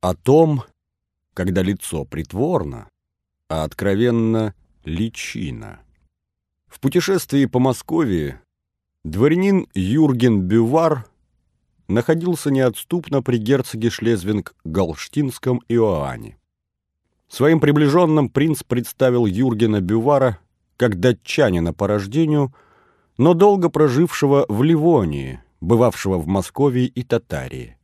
О том, когда лицо притворно, а откровенно личина. В путешествии по Москве дворянин Юрген Бювар находился неотступно при герцоге Шлезвинг-Галштинском Иоанне. Своим приближенным принц представил Юргена Бювара как датчанина по рождению, но долго прожившего в Ливонии, бывавшего в Москве и Татарии.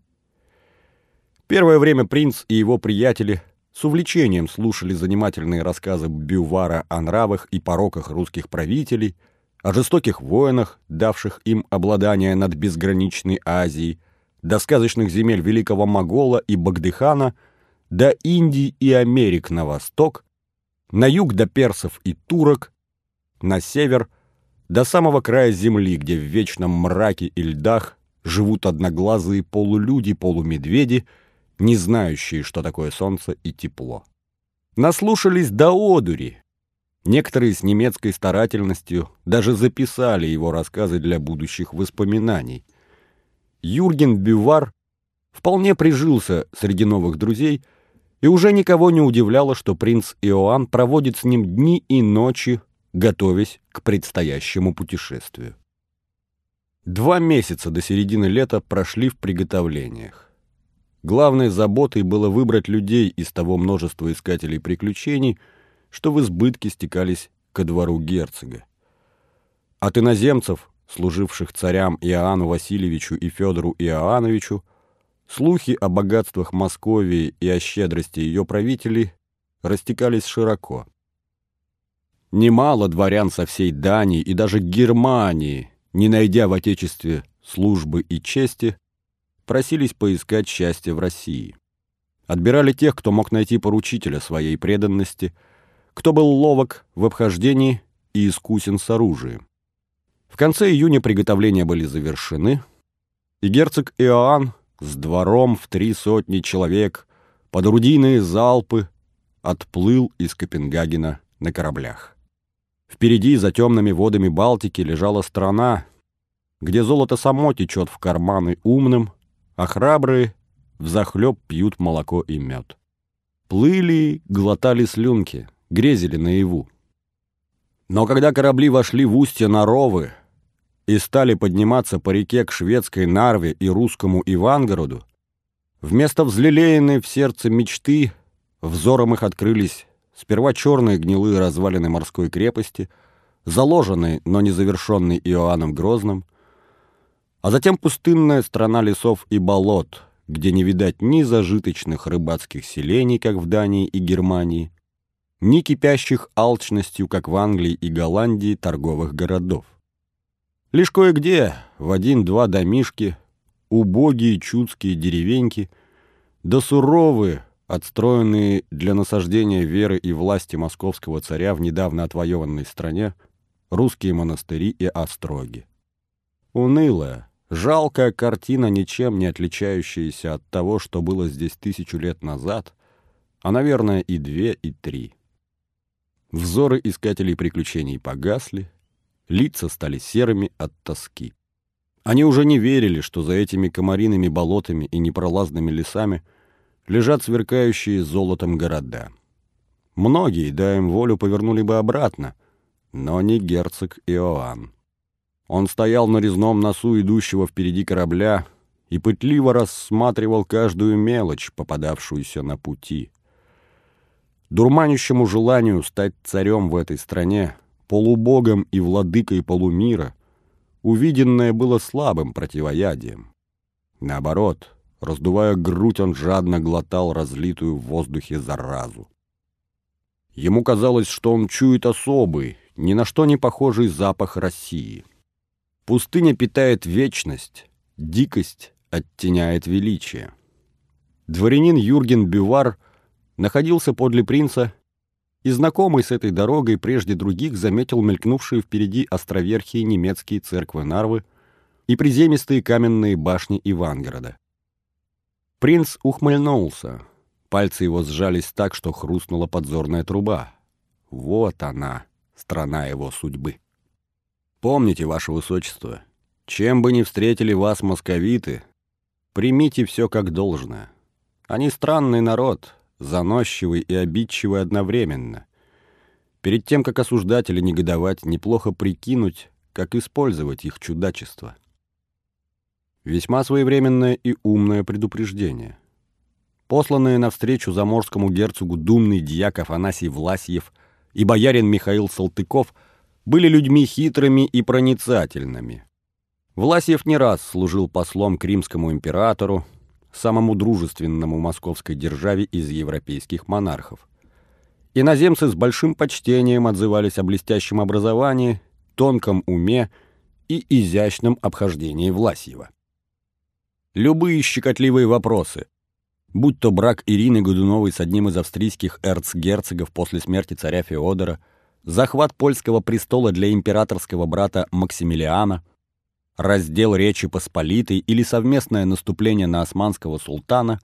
Первое время принц и его приятели с увлечением слушали занимательные рассказы Бювара о нравах и пороках русских правителей, о жестоких воинах, давших им обладание над безграничной Азией, до сказочных земель великого Могола и Багдыхана, до Индии и Америк на восток, на юг до персов и турок, на север до самого края земли, где в вечном мраке и льдах живут одноглазые полулюди-полумедведи, не знающие, что такое солнце и тепло. Наслушались до одури. Некоторые с немецкой старательностью даже записали его рассказы для будущих воспоминаний. Юрген Бювар вполне прижился среди новых друзей, и уже никого не удивляло, что принц Иоанн проводит с ним дни и ночи готовясь к предстоящему путешествию. Два месяца до середины лета прошли в приготовлениях. Главной заботой было выбрать людей из того множества искателей приключений, что в избытке стекались ко двору герцога. От иноземцев, служивших царям Иоанну Васильевичу и Федору Иоанновичу, слухи о богатствах Московии и о щедрости ее правителей растекались широко. Немало дворян со всей Дании и даже Германии, не найдя в Отечестве службы и чести, просились поискать счастье в России. Отбирали тех, кто мог найти поручителя своей преданности, кто был ловок в обхождении и искусен с оружием. В конце июня приготовления были завершены, и герцог Иоанн с двором в три сотни человек под орудийные залпы отплыл из Копенгагена на кораблях. Впереди, за темными водами Балтики, лежала страна, где золото само течет в карманы умным, а храбрые взахлеб пьют молоко и мед. Плыли, глотали слюнки, грезили наяву. Но когда корабли вошли в устье Наровы и стали подниматься по реке к шведской Нарве и русскому Ивангороду, вместо взлелеянной в сердце мечты взором их открылись Сперва черные гнилые развалины морской крепости, заложенные, но не завершенные Иоанном Грозным, а затем пустынная страна лесов и болот, где не видать ни зажиточных рыбацких селений, как в Дании и Германии, ни кипящих алчностью, как в Англии и Голландии, торговых городов. Лишь кое-где, в один-два домишки, убогие чудские деревеньки, да суровые, отстроенные для насаждения веры и власти московского царя в недавно отвоеванной стране, русские монастыри и остроги. Унылая, жалкая картина, ничем не отличающаяся от того, что было здесь тысячу лет назад, а, наверное, и две, и три. Взоры искателей приключений погасли, лица стали серыми от тоски. Они уже не верили, что за этими комариными болотами и непролазными лесами – лежат сверкающие золотом города. Многие, дай им волю, повернули бы обратно, но не герцог Иоанн. Он стоял на резном носу идущего впереди корабля и пытливо рассматривал каждую мелочь, попадавшуюся на пути. Дурманящему желанию стать царем в этой стране, полубогом и владыкой полумира, увиденное было слабым противоядием. Наоборот, Раздувая грудь, он жадно глотал разлитую в воздухе заразу. Ему казалось, что он чует особый, ни на что не похожий запах России. Пустыня питает вечность, дикость оттеняет величие. Дворянин Юрген Бювар находился подле принца и, знакомый с этой дорогой, прежде других заметил мелькнувшие впереди островерхие немецкие церквы Нарвы и приземистые каменные башни Ивангорода. Принц ухмыльнулся. Пальцы его сжались так, что хрустнула подзорная труба. Вот она, страна его судьбы. Помните, ваше высочество, чем бы ни встретили вас московиты, примите все как должное. Они странный народ, заносчивый и обидчивый одновременно. Перед тем, как осуждать или негодовать, неплохо прикинуть, как использовать их чудачество. Весьма своевременное и умное предупреждение. Посланные навстречу заморскому герцогу думный дьяк Афанасий Власьев и боярин Михаил Салтыков были людьми хитрыми и проницательными. Власьев не раз служил послом к римскому императору, самому дружественному московской державе из европейских монархов. Иноземцы с большим почтением отзывались о блестящем образовании, тонком уме и изящном обхождении Власьева. Любые щекотливые вопросы, будь то брак Ирины Годуновой с одним из австрийских эрцгерцогов после смерти царя Феодора, захват польского престола для императорского брата Максимилиана, раздел Речи Посполитой или совместное наступление на османского султана,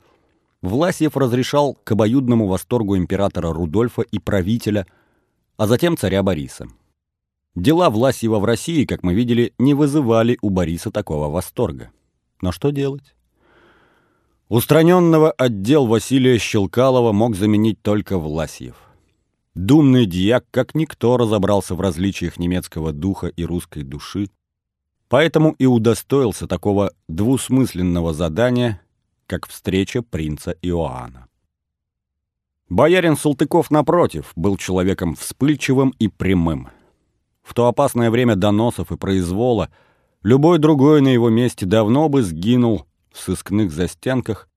Власьев разрешал к обоюдному восторгу императора Рудольфа и правителя, а затем царя Бориса. Дела Власьева в России, как мы видели, не вызывали у Бориса такого восторга. Но что делать? Устраненного отдел Василия Щелкалова мог заменить только Власьев. Думный дьяк, как никто, разобрался в различиях немецкого духа и русской души, поэтому и удостоился такого двусмысленного задания, как встреча принца Иоанна. Боярин Салтыков, напротив, был человеком вспыльчивым и прямым. В то опасное время доносов и произвола – Любой другой на его месте давно бы сгинул в сыскных застенках,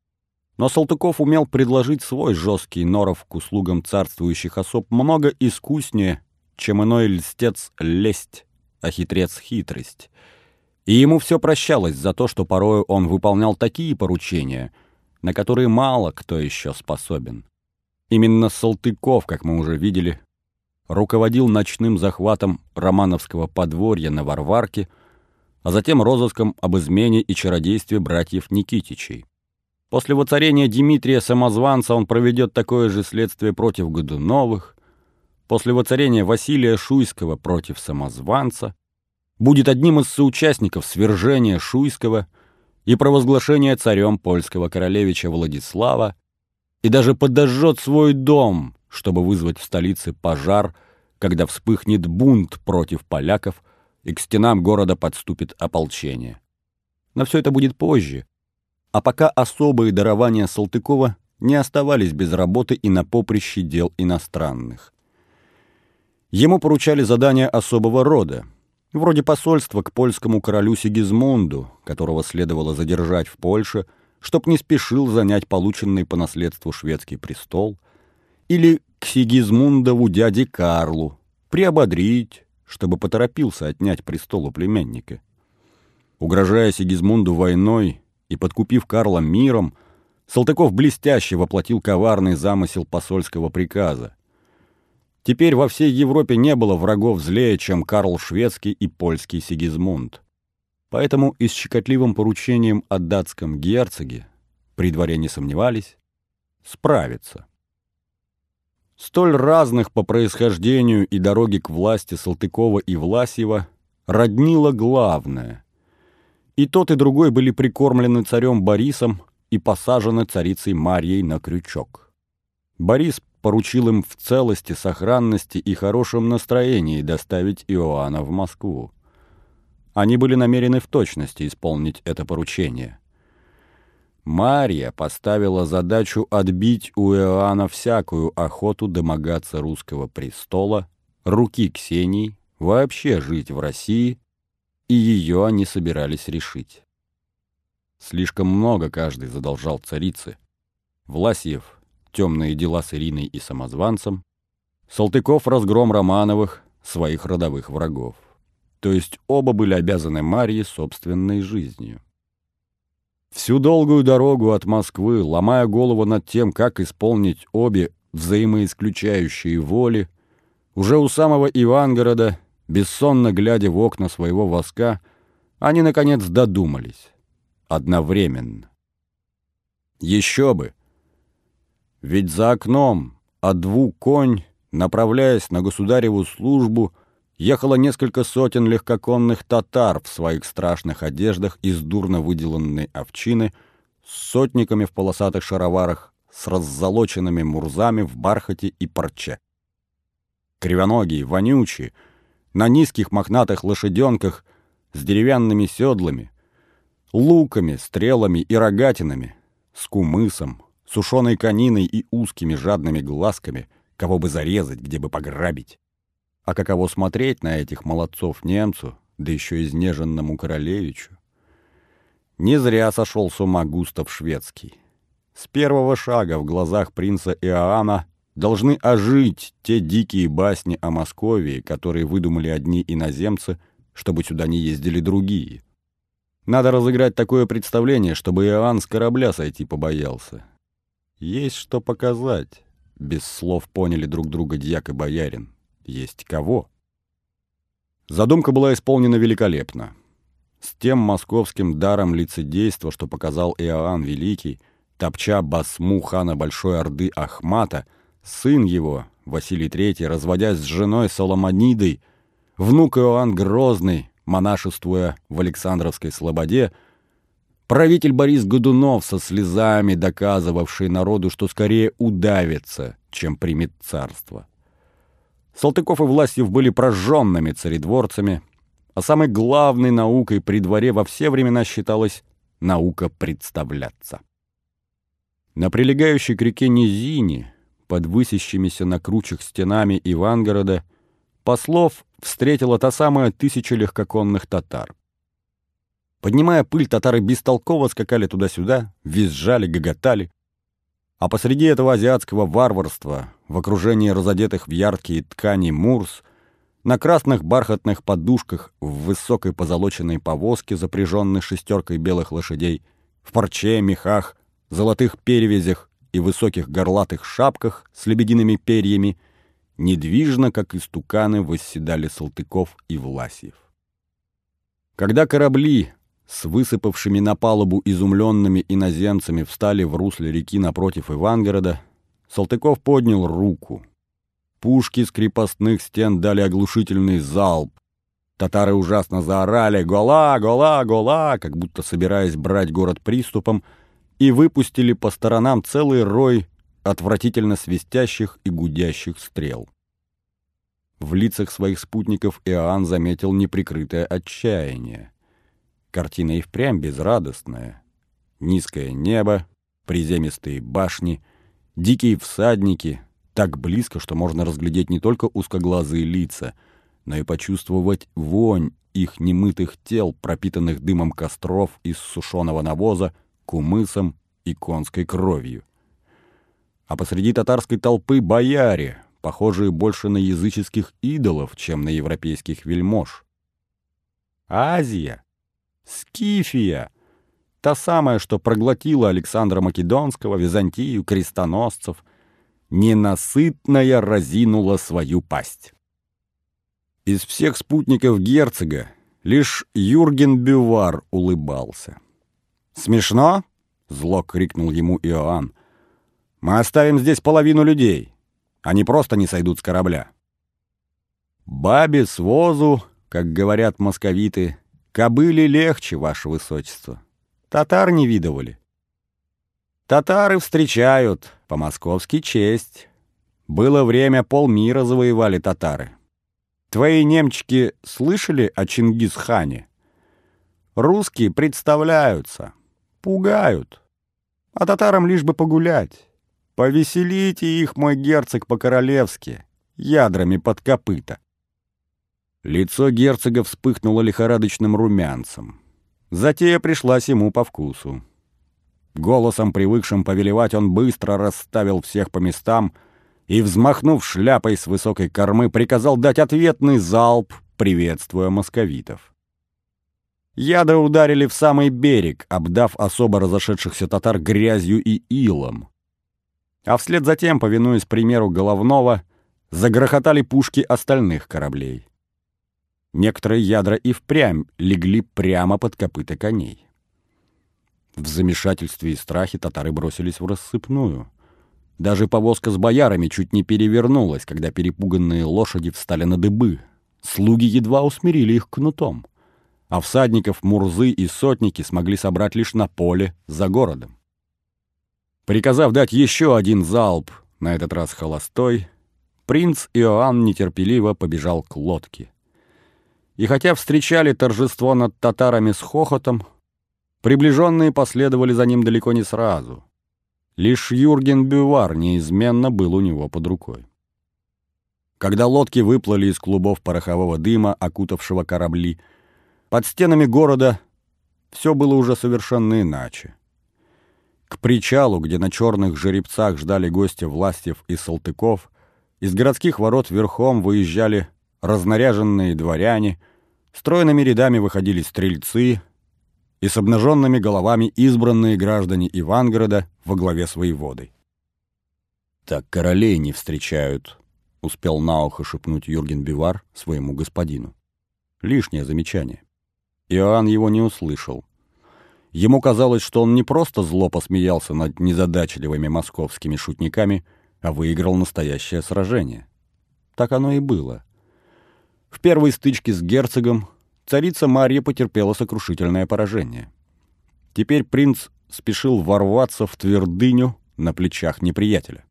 но Салтыков умел предложить свой жесткий норов к услугам царствующих особ много искуснее, чем иной льстец лесть, а хитрец хитрость. И ему все прощалось за то, что порою он выполнял такие поручения, на которые мало кто еще способен. Именно Салтыков, как мы уже видели, руководил ночным захватом романовского подворья на Варварке – а затем розыском об измене и чародействе братьев Никитичей. После воцарения Дмитрия Самозванца он проведет такое же следствие против Годуновых, после воцарения Василия Шуйского против Самозванца, будет одним из соучастников свержения Шуйского и провозглашения царем польского королевича Владислава, и даже подожжет свой дом, чтобы вызвать в столице пожар, когда вспыхнет бунт против поляков – и к стенам города подступит ополчение. Но все это будет позже. А пока особые дарования Салтыкова не оставались без работы и на поприще дел иностранных. Ему поручали задания особого рода, вроде посольства к польскому королю Сигизмунду, которого следовало задержать в Польше, чтоб не спешил занять полученный по наследству шведский престол, или к Сигизмундову дяде Карлу, приободрить, чтобы поторопился отнять престол у племянника. Угрожая Сигизмунду войной и подкупив Карла миром, Салтыков блестяще воплотил коварный замысел посольского приказа. Теперь во всей Европе не было врагов злее, чем Карл Шведский и польский Сигизмунд. Поэтому и с щекотливым поручением о датском герцоге, при дворе не сомневались, справиться. Столь разных по происхождению и дороге к власти Салтыкова и Власьева роднило главное. И тот, и другой были прикормлены царем Борисом и посажены царицей Марьей на крючок. Борис поручил им в целости, сохранности и хорошем настроении доставить Иоанна в Москву. Они были намерены в точности исполнить это поручение – Марья поставила задачу отбить у Иоанна всякую охоту домогаться русского престола, руки Ксении, вообще жить в России, и ее они собирались решить. Слишком много каждый задолжал царице. Власьев — темные дела с Ириной и самозванцем, Салтыков — разгром Романовых, своих родовых врагов. То есть оба были обязаны Марье собственной жизнью. Всю долгую дорогу от Москвы, ломая голову над тем, как исполнить обе взаимоисключающие воли, уже у самого Ивангорода, бессонно глядя в окна своего воска, они, наконец, додумались. Одновременно. Еще бы! Ведь за окном, а дву конь, направляясь на государеву службу, ехало несколько сотен легкоконных татар в своих страшных одеждах из дурно выделанной овчины с сотниками в полосатых шароварах, с раззолоченными мурзами в бархате и парче. Кривоногие, вонючие, на низких мохнатых лошаденках с деревянными седлами, луками, стрелами и рогатинами, с кумысом, сушеной кониной и узкими жадными глазками, кого бы зарезать, где бы пограбить. А каково смотреть на этих молодцов немцу, да еще изнеженному королевичу? Не зря сошел с ума Густав Шведский. С первого шага в глазах принца Иоанна должны ожить те дикие басни о Московии, которые выдумали одни иноземцы, чтобы сюда не ездили другие. Надо разыграть такое представление, чтобы Иоанн с корабля сойти побоялся. Есть что показать. Без слов поняли друг друга дьяк и боярин. Есть кого. Задумка была исполнена великолепно. С тем московским даром лицедейства, что показал Иоанн Великий, топча басму хана Большой Орды Ахмата, сын его, Василий III, разводясь с женой Соломонидой, внук Иоанн Грозный, монашествуя в Александровской Слободе, правитель Борис Годунов со слезами доказывавший народу, что скорее удавится, чем примет царство. Салтыков и Власьев были прожженными царедворцами, а самой главной наукой при дворе во все времена считалась наука представляться. На прилегающей к реке Низине, под высящимися на кручах стенами Ивангорода, послов встретила та самая тысяча легкоконных татар. Поднимая пыль, татары бестолково скакали туда-сюда, визжали, гоготали. А посреди этого азиатского варварства, в окружении разодетых в яркие ткани мурс, на красных бархатных подушках в высокой позолоченной повозке, запряженной шестеркой белых лошадей, в парче, мехах, золотых перевязях и высоких горлатых шапках с лебедиными перьями — недвижно, как истуканы, восседали Салтыков и Власьев. Когда корабли с высыпавшими на палубу изумленными иноземцами встали в русле реки напротив Ивангорода, Салтыков поднял руку. Пушки с крепостных стен дали оглушительный залп. Татары ужасно заорали «Гола! Гола! Гола!», как будто собираясь брать город приступом, и выпустили по сторонам целый рой отвратительно свистящих и гудящих стрел. В лицах своих спутников Иоанн заметил неприкрытое отчаяние. Картина и впрямь безрадостная. Низкое небо, приземистые башни, дикие всадники, так близко, что можно разглядеть не только узкоглазые лица, но и почувствовать вонь их немытых тел, пропитанных дымом костров из сушеного навоза, кумысом и конской кровью а посреди татарской толпы бояре, похожие больше на языческих идолов, чем на европейских вельмож. Азия, Скифия, та самая, что проглотила Александра Македонского, Византию, крестоносцев, ненасытная разинула свою пасть. Из всех спутников герцога лишь Юрген Бювар улыбался. «Смешно?» — зло крикнул ему Иоанн. Мы оставим здесь половину людей. Они просто не сойдут с корабля. Бабе с возу, как говорят московиты, кобыли легче, ваше высочество. Татар не видывали. Татары встречают, по-московски честь. Было время, полмира завоевали татары. Твои немчики слышали о Чингисхане? Русские представляются, пугают, а татарам лишь бы погулять. Повеселите их, мой герцог, по-королевски, ядрами под копыта. Лицо герцога вспыхнуло лихорадочным румянцем. Затея пришлась ему по вкусу. Голосом, привыкшим повелевать, он быстро расставил всех по местам и, взмахнув шляпой с высокой кормы, приказал дать ответный залп, приветствуя московитов. Яды ударили в самый берег, обдав особо разошедшихся татар грязью и илом а вслед за тем, повинуясь примеру головного, загрохотали пушки остальных кораблей. Некоторые ядра и впрямь легли прямо под копыта коней. В замешательстве и страхе татары бросились в рассыпную. Даже повозка с боярами чуть не перевернулась, когда перепуганные лошади встали на дыбы. Слуги едва усмирили их кнутом. А всадников Мурзы и сотники смогли собрать лишь на поле за городом. Приказав дать еще один залп, на этот раз холостой, принц Иоанн нетерпеливо побежал к лодке. И хотя встречали торжество над татарами с хохотом, приближенные последовали за ним далеко не сразу. Лишь Юрген Бювар неизменно был у него под рукой. Когда лодки выплыли из клубов порохового дыма, окутавшего корабли, под стенами города все было уже совершенно иначе. К причалу, где на черных жеребцах ждали гости Властьев и Салтыков, из городских ворот верхом выезжали разнаряженные дворяне, стройными рядами выходили стрельцы и с обнаженными головами избранные граждане Ивангорода во главе своей воды. «Так королей не встречают», — успел на ухо шепнуть Юрген Бивар своему господину. Лишнее замечание. Иоанн его не услышал. Ему казалось, что он не просто зло посмеялся над незадачливыми московскими шутниками, а выиграл настоящее сражение. Так оно и было. В первой стычке с герцогом царица Марья потерпела сокрушительное поражение. Теперь принц спешил ворваться в твердыню на плечах неприятеля.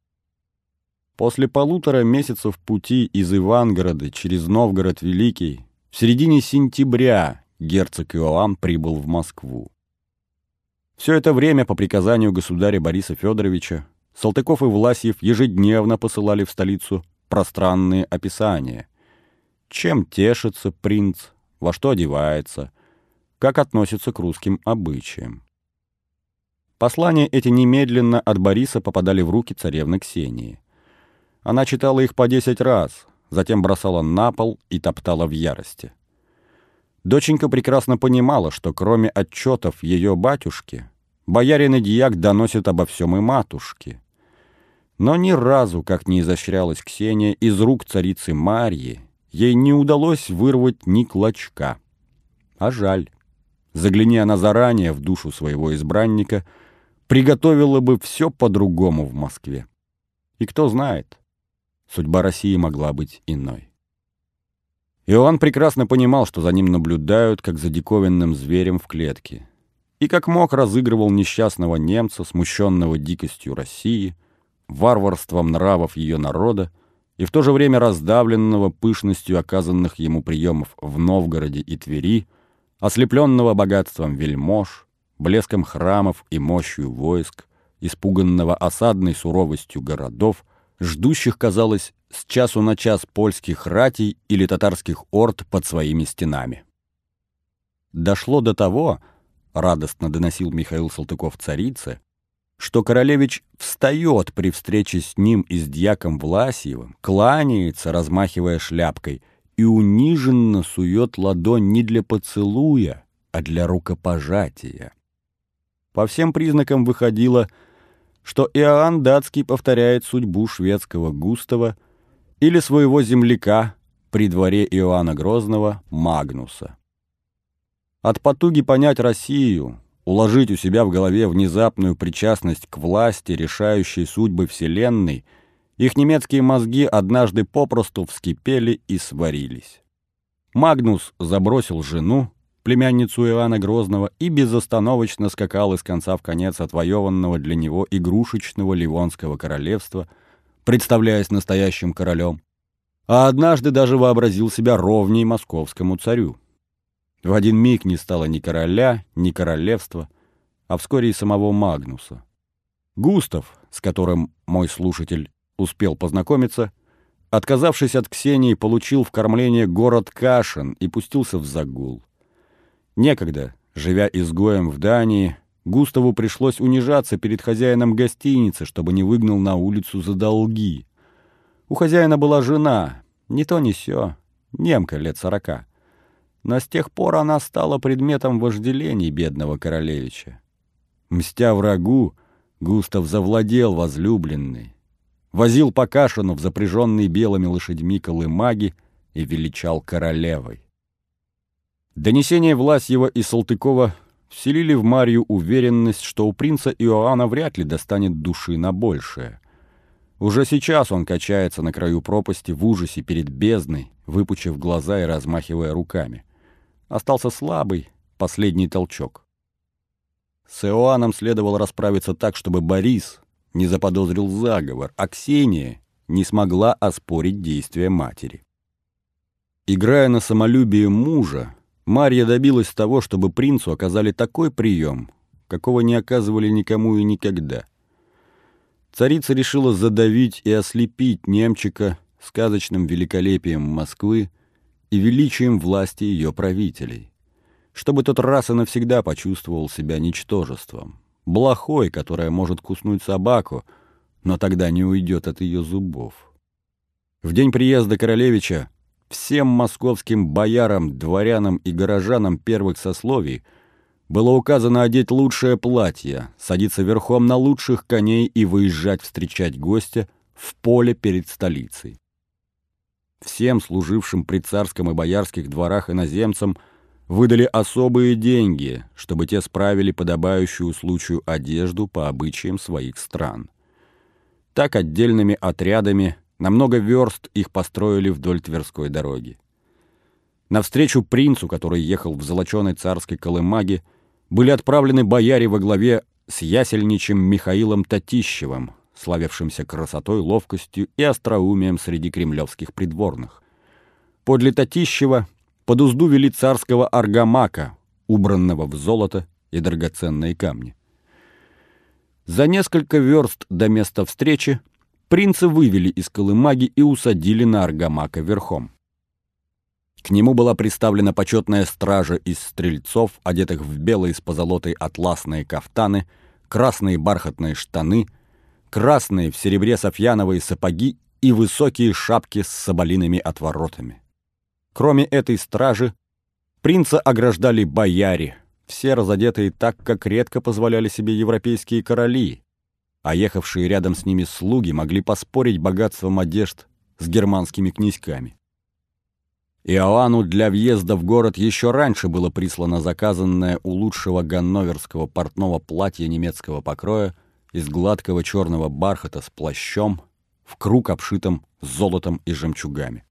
После полутора месяцев пути из Ивангорода через Новгород Великий в середине сентября герцог Иоанн прибыл в Москву. Все это время по приказанию государя Бориса Федоровича Салтыков и Власьев ежедневно посылали в столицу пространные описания. Чем тешится принц, во что одевается, как относится к русским обычаям. Послания эти немедленно от Бориса попадали в руки царевны Ксении. Она читала их по десять раз, затем бросала на пол и топтала в ярости. Доченька прекрасно понимала, что кроме отчетов ее батюшки, боярин и дьяк доносят обо всем и матушке. Но ни разу, как не изощрялась Ксения, из рук царицы Марьи ей не удалось вырвать ни клочка. А жаль. Загляни она заранее в душу своего избранника, приготовила бы все по-другому в Москве. И кто знает, судьба России могла быть иной. Иоанн прекрасно понимал, что за ним наблюдают, как за диковинным зверем в клетке. И как мог разыгрывал несчастного немца, смущенного дикостью России, варварством нравов ее народа, и в то же время раздавленного пышностью оказанных ему приемов в Новгороде и Твери, ослепленного богатством вельмож, блеском храмов и мощью войск, испуганного осадной суровостью городов, ждущих, казалось, с часу на час польских ратей или татарских орд под своими стенами. Дошло до того, радостно доносил Михаил Салтыков царице, что королевич встает при встрече с ним и с дьяком Власьевым, кланяется, размахивая шляпкой, и униженно сует ладонь не для поцелуя, а для рукопожатия. По всем признакам выходило, что Иоанн Датский повторяет судьбу шведского Густава или своего земляка при дворе Иоанна Грозного Магнуса. От потуги понять Россию, уложить у себя в голове внезапную причастность к власти, решающей судьбы Вселенной, их немецкие мозги однажды попросту вскипели и сварились. Магнус забросил жену, племянницу Иоанна Грозного, и безостановочно скакал из конца в конец отвоеванного для него игрушечного Ливонского королевства – представляясь настоящим королем, а однажды даже вообразил себя ровней московскому царю. В один миг не стало ни короля, ни королевства, а вскоре и самого Магнуса. Густав, с которым мой слушатель успел познакомиться, отказавшись от Ксении, получил в кормление город Кашин и пустился в загул. Некогда, живя изгоем в Дании, Густаву пришлось унижаться перед хозяином гостиницы, чтобы не выгнал на улицу за долги. У хозяина была жена, не то ни сё, немка лет сорока. Но с тех пор она стала предметом вожделений бедного королевича. Мстя врагу, Густав завладел возлюбленной, возил по Кашину в запряженные белыми лошадьми колымаги и величал королевой. Донесение Власьева и Салтыкова вселили в Марию уверенность, что у принца Иоанна вряд ли достанет души на большее. Уже сейчас он качается на краю пропасти в ужасе перед бездной, выпучив глаза и размахивая руками. Остался слабый, последний толчок. С Иоанном следовало расправиться так, чтобы Борис, не заподозрил заговор, а Ксения не смогла оспорить действия матери. Играя на самолюбие мужа, Марья добилась того, чтобы принцу оказали такой прием, какого не оказывали никому и никогда. Царица решила задавить и ослепить немчика сказочным великолепием Москвы и величием власти ее правителей, чтобы тот раз и навсегда почувствовал себя ничтожеством, блохой, которая может куснуть собаку, но тогда не уйдет от ее зубов. В день приезда королевича всем московским боярам, дворянам и горожанам первых сословий было указано одеть лучшее платье, садиться верхом на лучших коней и выезжать встречать гостя в поле перед столицей. Всем служившим при царском и боярских дворах иноземцам выдали особые деньги, чтобы те справили подобающую случаю одежду по обычаям своих стран. Так отдельными отрядами на много верст их построили вдоль Тверской дороги. Навстречу принцу, который ехал в золоченой царской колымаге, были отправлены бояре во главе с ясельничем Михаилом Татищевым, славившимся красотой, ловкостью и остроумием среди кремлевских придворных. Подле Татищева под узду вели царского аргамака, убранного в золото и драгоценные камни. За несколько верст до места встречи принца вывели из колымаги и усадили на аргамака верхом. К нему была представлена почетная стража из стрельцов, одетых в белые с позолотой атласные кафтаны, красные бархатные штаны, красные в серебре софьяновые сапоги и высокие шапки с соболиными отворотами. Кроме этой стражи, принца ограждали бояре, все разодетые так, как редко позволяли себе европейские короли, а ехавшие рядом с ними слуги могли поспорить богатством одежд с германскими князьками. Иоанну для въезда в город еще раньше было прислано заказанное у лучшего ганноверского портного платье немецкого покроя из гладкого черного бархата с плащом, в круг обшитым золотом и жемчугами.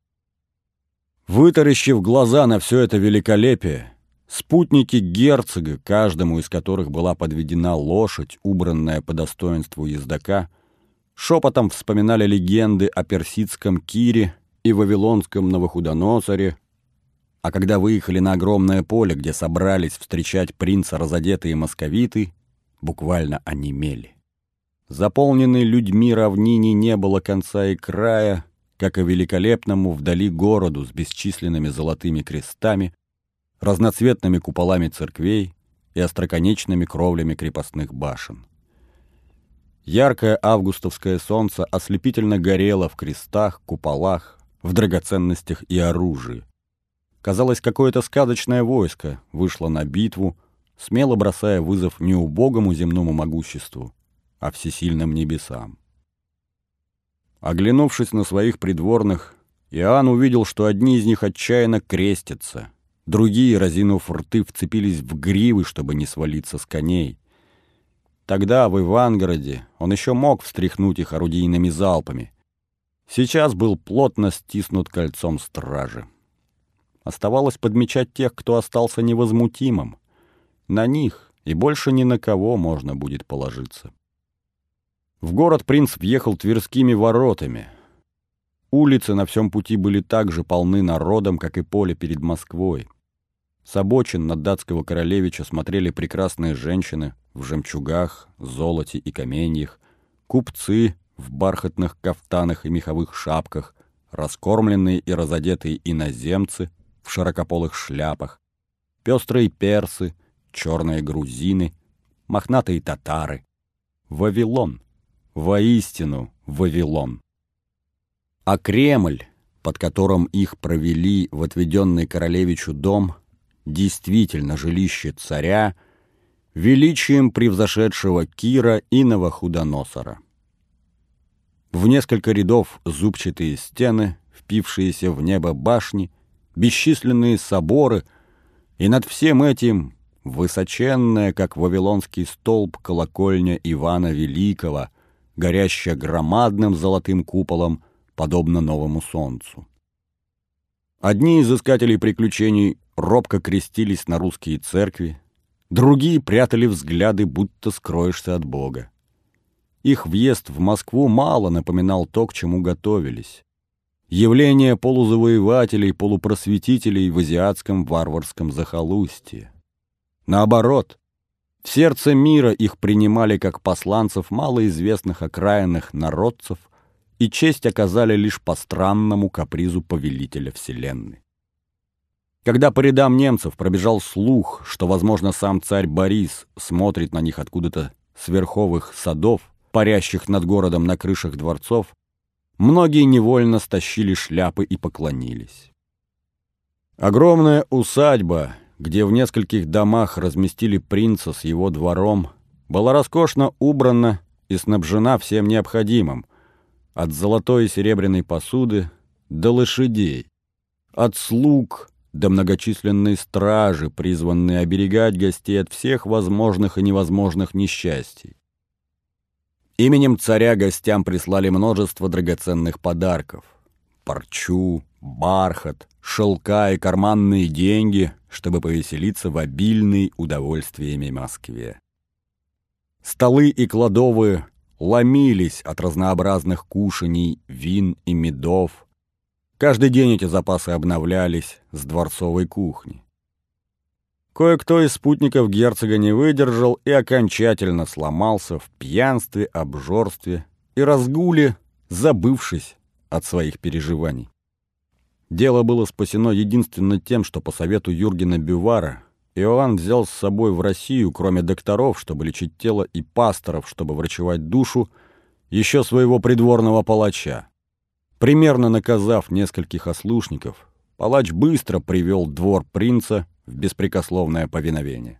Вытаращив глаза на все это великолепие, Спутники герцога, каждому из которых была подведена лошадь, убранная по достоинству ездока, шепотом вспоминали легенды о персидском Кире и вавилонском Новохудоносоре, а когда выехали на огромное поле, где собрались встречать принца разодетые московиты, буквально онемели. Заполненной людьми равнине не было конца и края, как и великолепному вдали городу с бесчисленными золотыми крестами, разноцветными куполами церквей и остроконечными кровлями крепостных башен. Яркое августовское солнце ослепительно горело в крестах, куполах, в драгоценностях и оружии. Казалось, какое-то сказочное войско вышло на битву, смело бросая вызов не убогому земному могуществу, а всесильным небесам. Оглянувшись на своих придворных, Иоанн увидел, что одни из них отчаянно крестятся, Другие, разинув рты, вцепились в гривы, чтобы не свалиться с коней. Тогда, в Ивангороде, он еще мог встряхнуть их орудийными залпами. Сейчас был плотно стиснут кольцом стражи. Оставалось подмечать тех, кто остался невозмутимым. На них и больше ни на кого можно будет положиться. В город принц въехал Тверскими воротами. Улицы на всем пути были так же полны народом, как и поле перед Москвой. С обочин на датского королевича смотрели прекрасные женщины в жемчугах, золоте и каменьях, купцы в бархатных кафтанах и меховых шапках, раскормленные и разодетые иноземцы в широкополых шляпах, пестрые персы, черные грузины, мохнатые татары. Вавилон. Воистину Вавилон. А Кремль, под которым их провели в отведенный королевичу дом, действительно жилище царя, величием превзошедшего Кира и Новохудоносора. В несколько рядов зубчатые стены, впившиеся в небо башни, бесчисленные соборы, и над всем этим высоченная, как вавилонский столб, колокольня Ивана Великого, горящая громадным золотым куполом, подобно новому солнцу. Одни из искателей приключений робко крестились на русские церкви, другие прятали взгляды, будто скроешься от Бога. их въезд в Москву мало напоминал то, к чему готовились. Явление полузавоевателей, полупросветителей в азиатском варварском захолустье. Наоборот, в сердце мира их принимали как посланцев малоизвестных окраинных народцев и честь оказали лишь по странному капризу повелителя Вселенной. Когда по рядам немцев пробежал слух, что, возможно, сам царь Борис смотрит на них откуда-то с верховых садов, парящих над городом на крышах дворцов, многие невольно стащили шляпы и поклонились. Огромная усадьба, где в нескольких домах разместили принца с его двором, была роскошно убрана и снабжена всем необходимым, от золотой и серебряной посуды до лошадей, от слуг до многочисленной стражи, призванной оберегать гостей от всех возможных и невозможных несчастий. Именем царя гостям прислали множество драгоценных подарков. Парчу, бархат, шелка и карманные деньги, чтобы повеселиться в обильной удовольствиями Москве. Столы и кладовые ломились от разнообразных кушаний, вин и медов, Каждый день эти запасы обновлялись с дворцовой кухни. Кое-кто из спутников герцога не выдержал и окончательно сломался в пьянстве, обжорстве и разгуле, забывшись от своих переживаний. Дело было спасено единственно тем, что по совету Юргена Бювара Иоанн взял с собой в Россию, кроме докторов, чтобы лечить тело, и пасторов, чтобы врачевать душу, еще своего придворного палача. Примерно наказав нескольких ослушников, палач быстро привел двор принца в беспрекословное повиновение.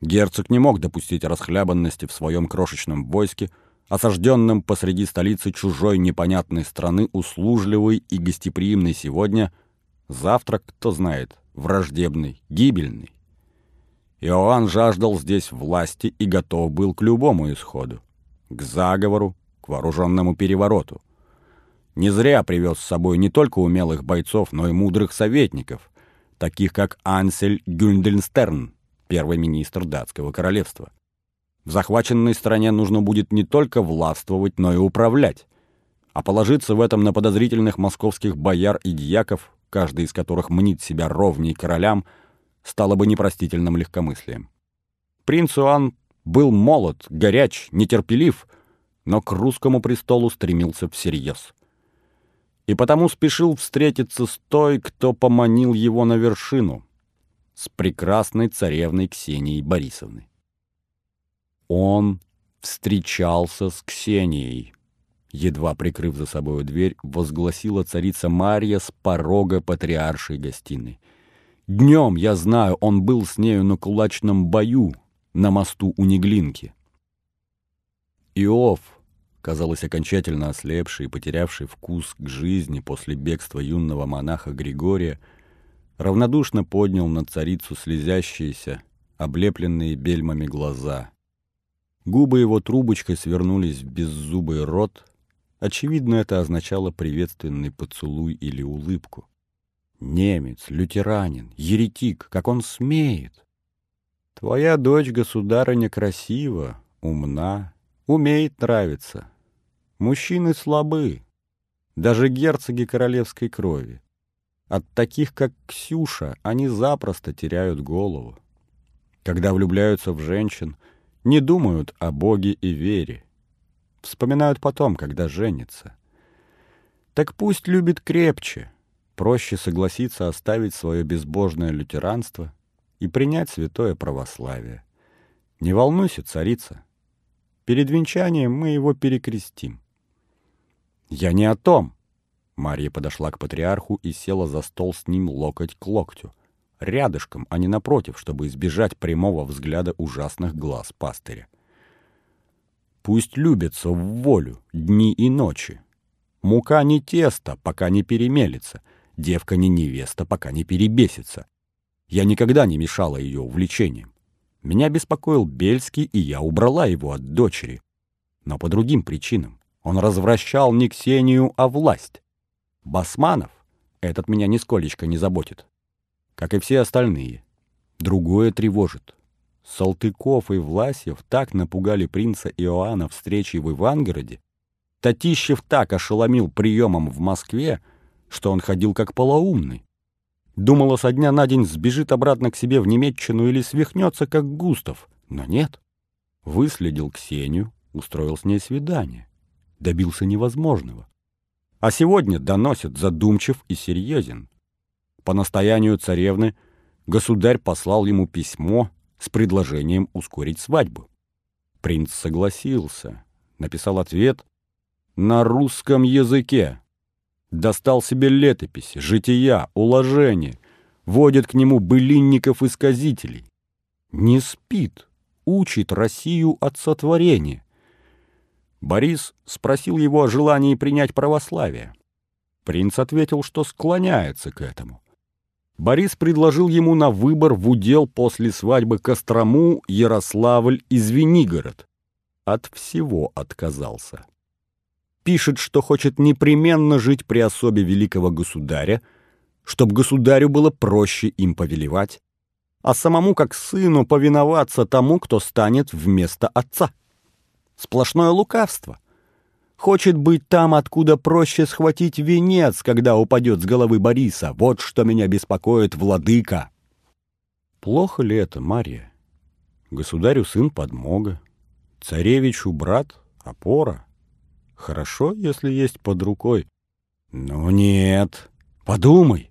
Герцог не мог допустить расхлябанности в своем крошечном войске, осажденном посреди столицы чужой непонятной страны, услужливой и гостеприимной сегодня, завтра, кто знает, враждебный, гибельный. Иоанн жаждал здесь власти и готов был к любому исходу, к заговору, к вооруженному перевороту не зря привез с собой не только умелых бойцов, но и мудрых советников, таких как Ансель Гюндельстерн, первый министр датского королевства. В захваченной стране нужно будет не только властвовать, но и управлять. А положиться в этом на подозрительных московских бояр и дьяков, каждый из которых мнит себя ровней королям, стало бы непростительным легкомыслием. Принц Иоанн был молод, горяч, нетерпелив, но к русскому престолу стремился всерьез и потому спешил встретиться с той, кто поманил его на вершину, с прекрасной царевной Ксенией Борисовной. Он встречался с Ксенией. Едва прикрыв за собою дверь, возгласила царица Марья с порога патриаршей гостиной. Днем, я знаю, он был с нею на кулачном бою на мосту у Неглинки. Иов, казалось, окончательно ослепший и потерявший вкус к жизни после бегства юного монаха Григория, равнодушно поднял на царицу слезящиеся, облепленные бельмами глаза. Губы его трубочкой свернулись в беззубый рот. Очевидно, это означало приветственный поцелуй или улыбку. Немец, лютеранин, еретик, как он смеет! Твоя дочь, государыня, красива, умна, умеет нравиться, Мужчины слабы, даже герцоги королевской крови. От таких, как Ксюша, они запросто теряют голову. Когда влюбляются в женщин, не думают о Боге и вере. Вспоминают потом, когда женятся. Так пусть любит крепче. Проще согласиться оставить свое безбожное лютеранство и принять святое православие. Не волнуйся, царица. Перед венчанием мы его перекрестим. «Я не о том!» Марья подошла к патриарху и села за стол с ним локоть к локтю. Рядышком, а не напротив, чтобы избежать прямого взгляда ужасных глаз пастыря. Пусть любятся в волю дни и ночи. Мука не тесто, пока не перемелится. Девка не невеста, пока не перебесится. Я никогда не мешала ее увлечениям. Меня беспокоил Бельский, и я убрала его от дочери. Но по другим причинам. Он развращал не Ксению, а власть. Басманов этот меня нисколечко не заботит. Как и все остальные. Другое тревожит. Салтыков и Власьев так напугали принца Иоанна встречей в Ивангороде, Татищев так ошеломил приемом в Москве, что он ходил как полоумный. Думала, со дня на день сбежит обратно к себе в Немеччину или свихнется, как Густав. Но нет. Выследил Ксению, устроил с ней свидание. Добился невозможного. А сегодня доносит задумчив и серьезен. По настоянию царевны государь послал ему письмо с предложением ускорить свадьбу. Принц согласился, написал ответ на русском языке. Достал себе летописи, жития, уложения, водит к нему былинников-исказителей. Не спит, учит Россию от сотворения. Борис спросил его о желании принять православие. Принц ответил, что склоняется к этому. Борис предложил ему на выбор в удел после свадьбы Кострому, Ярославль и Звенигород. От всего отказался. Пишет, что хочет непременно жить при особе великого государя, чтобы государю было проще им повелевать, а самому как сыну повиноваться тому, кто станет вместо отца. Сплошное лукавство. Хочет быть там, откуда проще схватить венец, когда упадет с головы Бориса. Вот что меня беспокоит, владыка. Плохо ли это, Марья? Государю сын подмога, царевичу брат опора. Хорошо, если есть под рукой. Но нет. Подумай.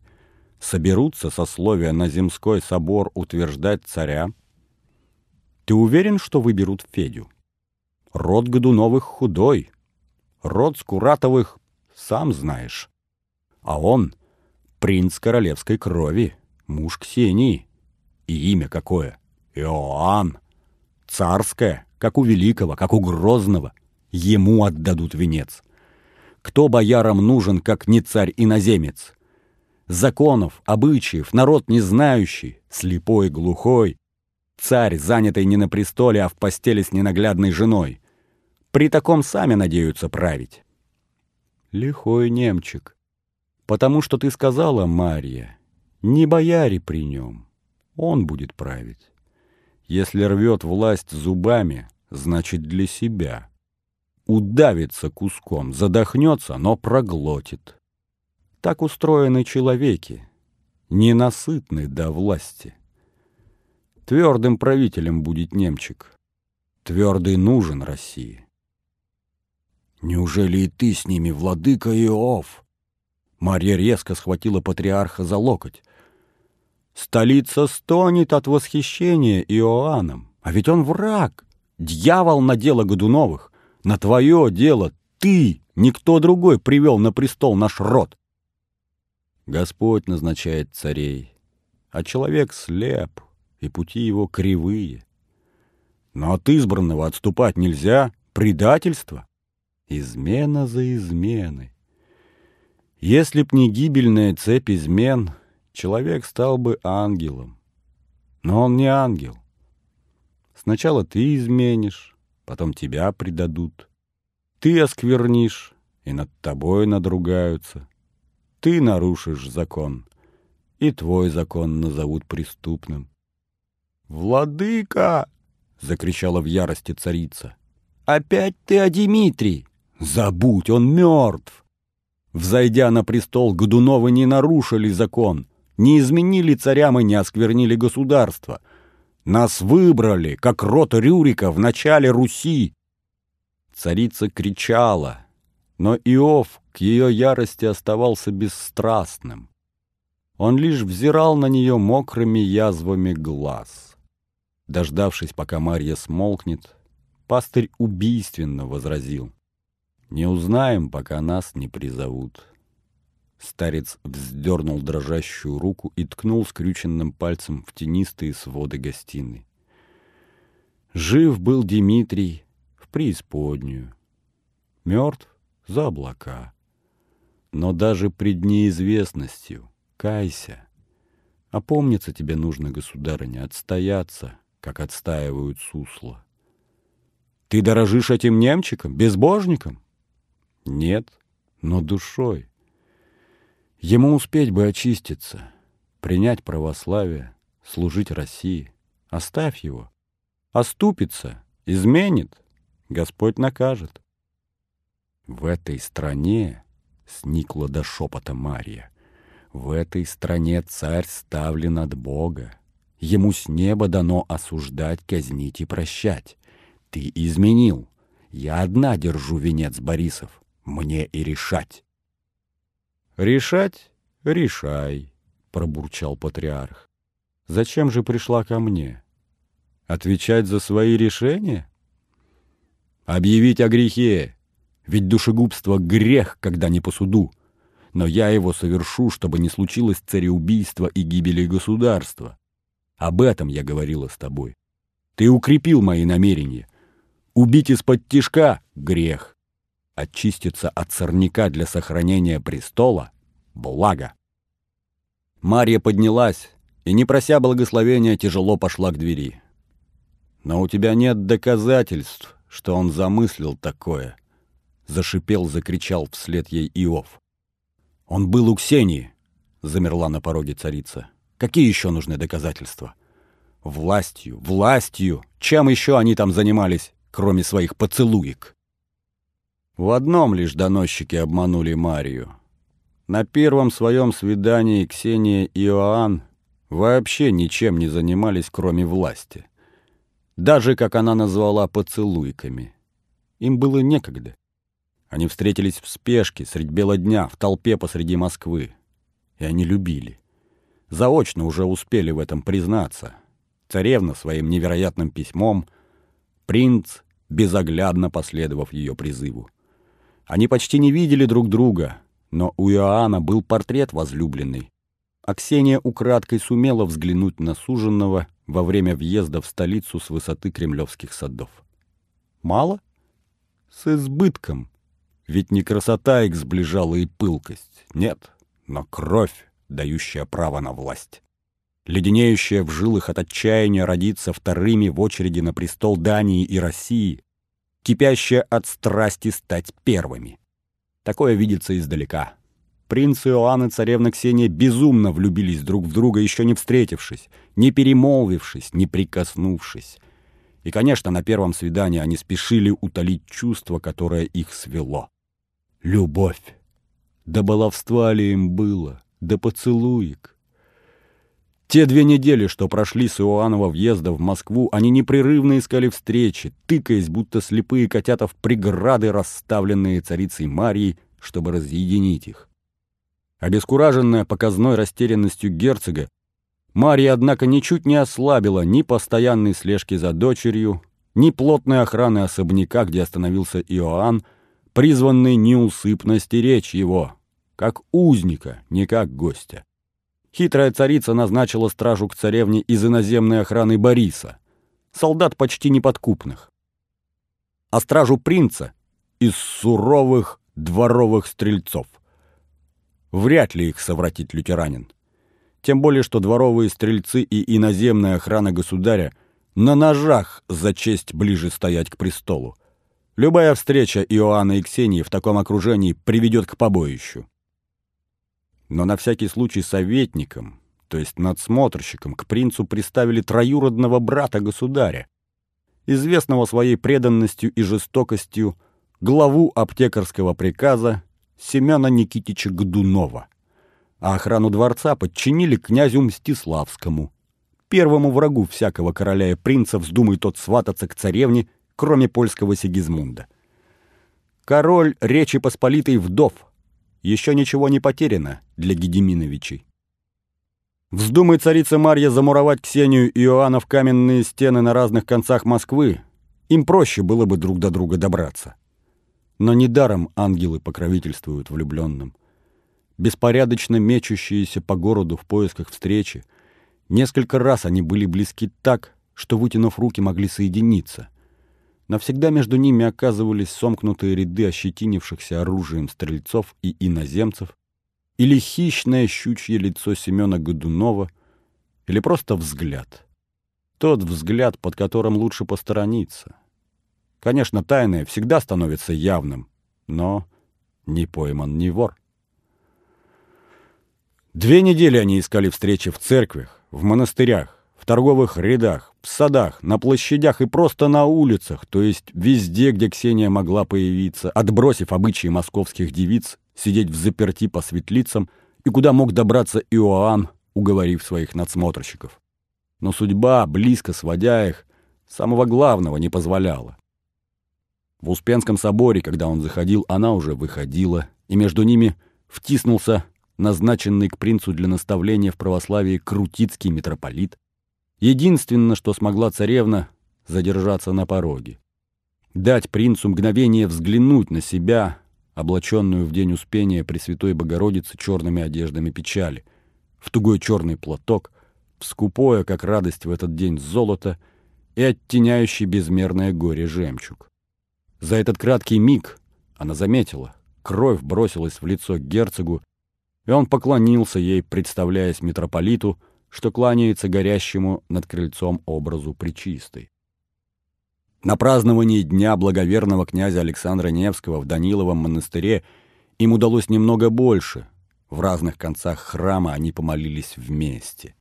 Соберутся сословия на земской собор утверждать царя. Ты уверен, что выберут Федю? Род Годуновых худой, род Скуратовых сам знаешь. А он принц королевской крови, муж Ксении. И имя какое? Иоанн. Царское, как у великого, как у грозного. Ему отдадут венец. Кто боярам нужен, как не царь-иноземец? Законов, обычаев, народ не знающий, слепой, глухой. Царь, занятый не на престоле, а в постели с ненаглядной женой. При таком сами надеются править. Лихой немчик. Потому что ты сказала, Марья, не бояре при нем. Он будет править. Если рвет власть зубами, значит для себя. Удавится куском, задохнется, но проглотит. Так устроены человеки, ненасытны до власти. Твердым правителем будет немчик. Твердый нужен России. «Неужели и ты с ними, владыка Иов?» Марья резко схватила патриарха за локоть. «Столица стонет от восхищения Иоанном, а ведь он враг, дьявол на дело Годуновых, на твое дело ты, никто другой, привел на престол наш род». Господь назначает царей, а человек слеп, и пути его кривые. Но от избранного отступать нельзя, предательство. Измена за изменой. Если б не гибельная цепь измен, человек стал бы ангелом. Но он не ангел. Сначала ты изменишь, потом тебя предадут. Ты осквернишь, и над тобой надругаются. Ты нарушишь закон, и твой закон назовут преступным. «Владыка!» — закричала в ярости царица. «Опять ты о Дмитрии!» Забудь, он мертв. Взойдя на престол, Годуновы не нарушили закон, не изменили царям и не осквернили государство. Нас выбрали, как род Рюрика в начале Руси. Царица кричала, но Иов к ее ярости оставался бесстрастным. Он лишь взирал на нее мокрыми язвами глаз. Дождавшись, пока Марья смолкнет, пастырь убийственно возразил. Не узнаем, пока нас не призовут. Старец вздернул дрожащую руку и ткнул скрюченным пальцем в тенистые своды гостиной. Жив был Дмитрий в преисподнюю, мертв за облака. Но даже пред неизвестностью кайся. Опомниться тебе нужно, государыня, отстояться, как отстаивают сусла. Ты дорожишь этим немчиком, безбожником? Нет, но душой. Ему успеть бы очиститься, принять православие, служить России. Оставь его. Оступится, изменит, Господь накажет. В этой стране, — сникла до шепота Марья, — в этой стране царь ставлен от Бога. Ему с неба дано осуждать, казнить и прощать. Ты изменил. Я одна держу венец Борисов. Мне и решать. Решать? Решай, пробурчал патриарх. Зачем же пришла ко мне? Отвечать за свои решения? Объявить о грехе. Ведь душегубство — грех, когда не по суду. Но я его совершу, чтобы не случилось цареубийства и гибели государства. Об этом я говорила с тобой. Ты укрепил мои намерения. Убить из-под тишка — грех. Очиститься от сорняка для сохранения престола — благо. Марья поднялась и, не прося благословения, тяжело пошла к двери. «Но у тебя нет доказательств, что он замыслил такое», — зашипел, закричал вслед ей Иов. «Он был у Ксении», — замерла на пороге царица. «Какие еще нужны доказательства?» «Властью, властью! Чем еще они там занимались, кроме своих поцелуек?» В одном лишь доносчики обманули Марию. На первом своем свидании Ксения и Иоанн вообще ничем не занимались, кроме власти даже, как она назвала, поцелуйками. Им было некогда. Они встретились в спешке, средь бела дня, в толпе посреди Москвы. И они любили. Заочно уже успели в этом признаться. Царевна своим невероятным письмом, принц, безоглядно последовав ее призыву. Они почти не видели друг друга, но у Иоанна был портрет возлюбленный, а Ксения украдкой сумела взглянуть на суженного во время въезда в столицу с высоты кремлевских садов. Мало? С избытком. Ведь не красота их сближала и пылкость. Нет, но кровь, дающая право на власть. Леденеющая в жилах от отчаяния родиться вторыми в очереди на престол Дании и России, кипящая от страсти стать первыми. Такое видится издалека. Принц Иоанн и царевна Ксения безумно влюбились друг в друга, еще не встретившись, не перемолвившись, не прикоснувшись. И, конечно, на первом свидании они спешили утолить чувство, которое их свело. Любовь. Да баловства ли им было, да поцелуек. Те две недели, что прошли с Иоаннова въезда в Москву, они непрерывно искали встречи, тыкаясь, будто слепые котята в преграды, расставленные царицей Марьей, чтобы разъединить их. Обескураженная показной растерянностью герцога, Мария, однако, ничуть не ослабила ни постоянной слежки за дочерью, ни плотной охраны особняка, где остановился Иоанн, призванный неусыпно стеречь его, как узника, не как гостя. Хитрая царица назначила стражу к царевне из иноземной охраны Бориса, солдат почти неподкупных, а стражу принца из суровых дворовых стрельцов. Вряд ли их совратит лютеранин. Тем более, что дворовые стрельцы и иноземная охрана государя на ножах за честь ближе стоять к престолу. Любая встреча Иоанна и Ксении в таком окружении приведет к побоищу. Но на всякий случай советникам, то есть надсмотрщикам, к принцу приставили троюродного брата государя, известного своей преданностью и жестокостью, главу аптекарского приказа Семена Никитича Годунова, а охрану дворца подчинили князю Мстиславскому, первому врагу всякого короля и принца, вздумай тот свататься к царевне, кроме польского Сигизмунда. Король Речи Посполитой вдов. Еще ничего не потеряно для Гедеминовичей. Вздумай царица Марья замуровать Ксению и Иоанна в каменные стены на разных концах Москвы, им проще было бы друг до друга добраться. Но недаром ангелы покровительствуют влюбленным. Беспорядочно мечущиеся по городу в поисках встречи, несколько раз они были близки так, что, вытянув руки, могли соединиться. Навсегда между ними оказывались сомкнутые ряды ощетинившихся оружием стрельцов и иноземцев, или хищное щучье лицо Семена Годунова, или просто взгляд. Тот взгляд, под которым лучше посторониться — Конечно, тайное всегда становится явным, но не пойман не вор. Две недели они искали встречи в церквях, в монастырях, в торговых рядах, в садах, на площадях и просто на улицах, то есть везде, где Ксения могла появиться, отбросив обычаи московских девиц, сидеть в заперти по светлицам, и куда мог добраться Иоанн, уговорив своих надсмотрщиков. Но судьба, близко сводя их, самого главного не позволяла. В Успенском соборе, когда он заходил, она уже выходила, и между ними втиснулся назначенный к принцу для наставления в православии Крутицкий митрополит. Единственное, что смогла царевна, задержаться на пороге. Дать принцу мгновение взглянуть на себя, облаченную в день Успения Пресвятой Богородицы черными одеждами печали, в тугой черный платок, в скупое, как радость в этот день, золото и оттеняющий безмерное горе жемчуг. За этот краткий миг она заметила, кровь бросилась в лицо герцогу, и он поклонился ей, представляясь митрополиту, что кланяется горящему над крыльцом образу Пречистой. На праздновании Дня благоверного князя Александра Невского в Даниловом монастыре им удалось немного больше. В разных концах храма они помолились вместе.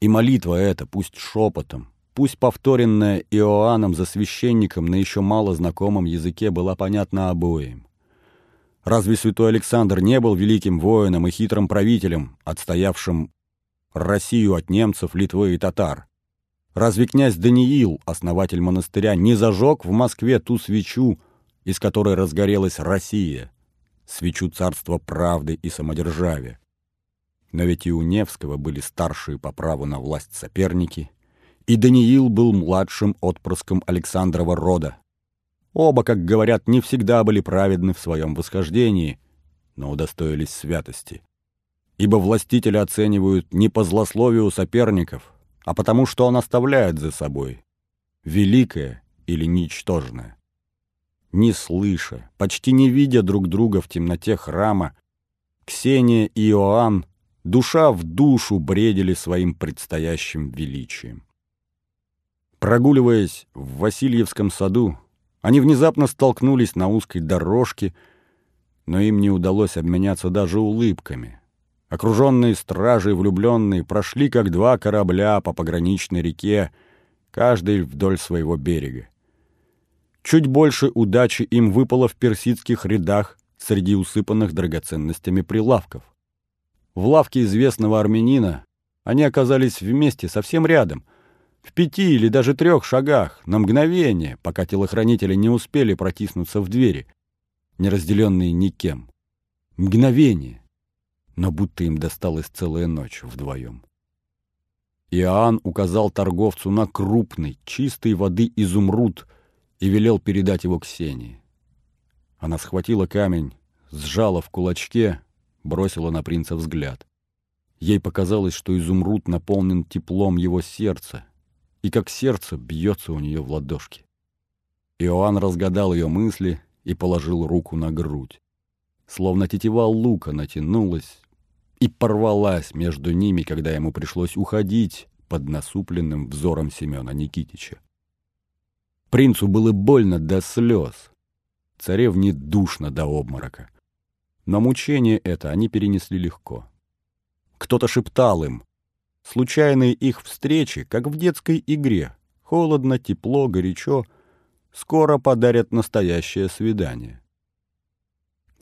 И молитва эта, пусть шепотом, пусть повторенная Иоанном за священником на еще мало знакомом языке, была понятна обоим. Разве святой Александр не был великим воином и хитрым правителем, отстоявшим Россию от немцев, Литвы и татар? Разве князь Даниил, основатель монастыря, не зажег в Москве ту свечу, из которой разгорелась Россия, свечу царства правды и самодержавия? Но ведь и у Невского были старшие по праву на власть соперники, и Даниил был младшим отпрыском Александрова рода. Оба, как говорят, не всегда были праведны в своем восхождении, но удостоились святости. Ибо властители оценивают не по злословию соперников, а потому что он оставляет за собой великое или ничтожное. Не слыша, почти не видя друг друга в темноте храма, Ксения и Иоанн душа в душу бредили своим предстоящим величием. Прогуливаясь в Васильевском саду, они внезапно столкнулись на узкой дорожке, но им не удалось обменяться даже улыбками. Окруженные стражей влюбленные прошли как два корабля по пограничной реке, каждый вдоль своего берега. Чуть больше удачи им выпало в персидских рядах среди усыпанных драгоценностями прилавков. В лавке известного армянина они оказались вместе, совсем рядом, в пяти или даже трех шагах, на мгновение, пока телохранители не успели протиснуться в двери, не разделенные никем. Мгновение, но будто им досталась целая ночь вдвоем. Иоанн указал торговцу на крупный, чистой воды изумруд и велел передать его Ксении. Она схватила камень, сжала в кулачке, бросила на принца взгляд. Ей показалось, что изумруд наполнен теплом его сердца, и как сердце бьется у нее в ладошке. Иоанн разгадал ее мысли и положил руку на грудь. Словно тетива лука натянулась и порвалась между ними, когда ему пришлось уходить под насупленным взором Семена Никитича. Принцу было больно до слез, царевне душно до обморока. Но мучение это они перенесли легко. Кто-то шептал им, Случайные их встречи, как в детской игре. Холодно, тепло, горячо. Скоро подарят настоящее свидание.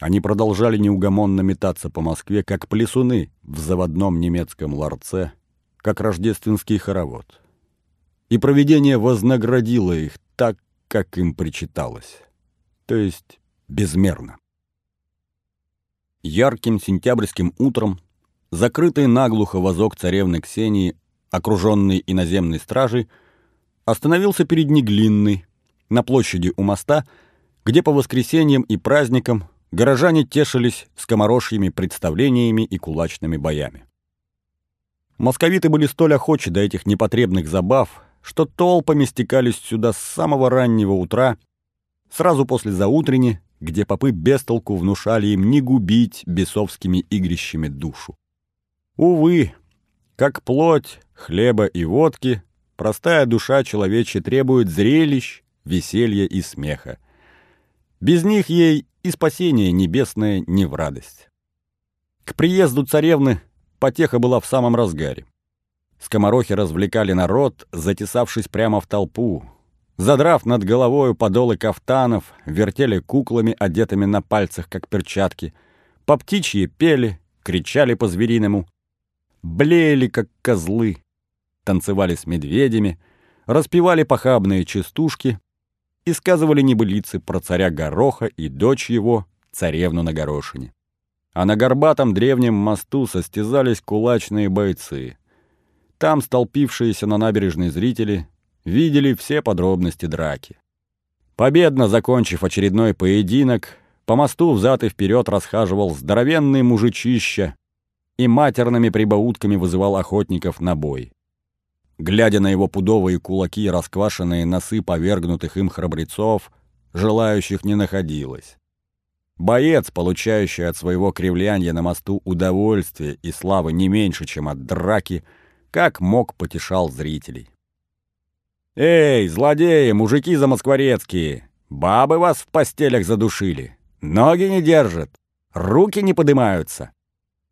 Они продолжали неугомонно метаться по Москве, как плесуны в заводном немецком ларце, как рождественский хоровод. И провидение вознаградило их так, как им причиталось. То есть безмерно. Ярким сентябрьским утром Закрытый наглухо возок царевны Ксении, окруженный иноземной стражей, остановился перед Неглинной, на площади у моста, где по воскресеньям и праздникам горожане тешились скоморожьими представлениями и кулачными боями. Московиты были столь охочи до этих непотребных забав, что толпами стекались сюда с самого раннего утра, сразу после заутрени, где попы бестолку внушали им не губить бесовскими игрищами душу. Увы, как плоть, хлеба и водки, простая душа человечья требует зрелищ, веселья и смеха. Без них ей и спасение небесное не в радость. К приезду царевны потеха была в самом разгаре. Скоморохи развлекали народ, затесавшись прямо в толпу. Задрав над головою подолы кафтанов, вертели куклами, одетыми на пальцах, как перчатки. По птичьи пели, кричали по-звериному. Блеяли, как козлы. Танцевали с медведями, распевали похабные частушки и сказывали небылицы про царя Гороха и дочь его, царевну на горошине. А на горбатом древнем мосту состязались кулачные бойцы. Там столпившиеся на набережной зрители видели все подробности драки. Победно закончив очередной поединок, по мосту взад и вперед расхаживал здоровенный мужичище и матерными прибаутками вызывал охотников на бой. Глядя на его пудовые кулаки и расквашенные носы повергнутых им храбрецов, желающих не находилось. Боец, получающий от своего кривлянья на мосту удовольствие и славы не меньше, чем от драки, — как мог потешал зрителей. «Эй, злодеи, мужики замоскворецкие! Бабы вас в постелях задушили! Ноги не держат, руки не поднимаются!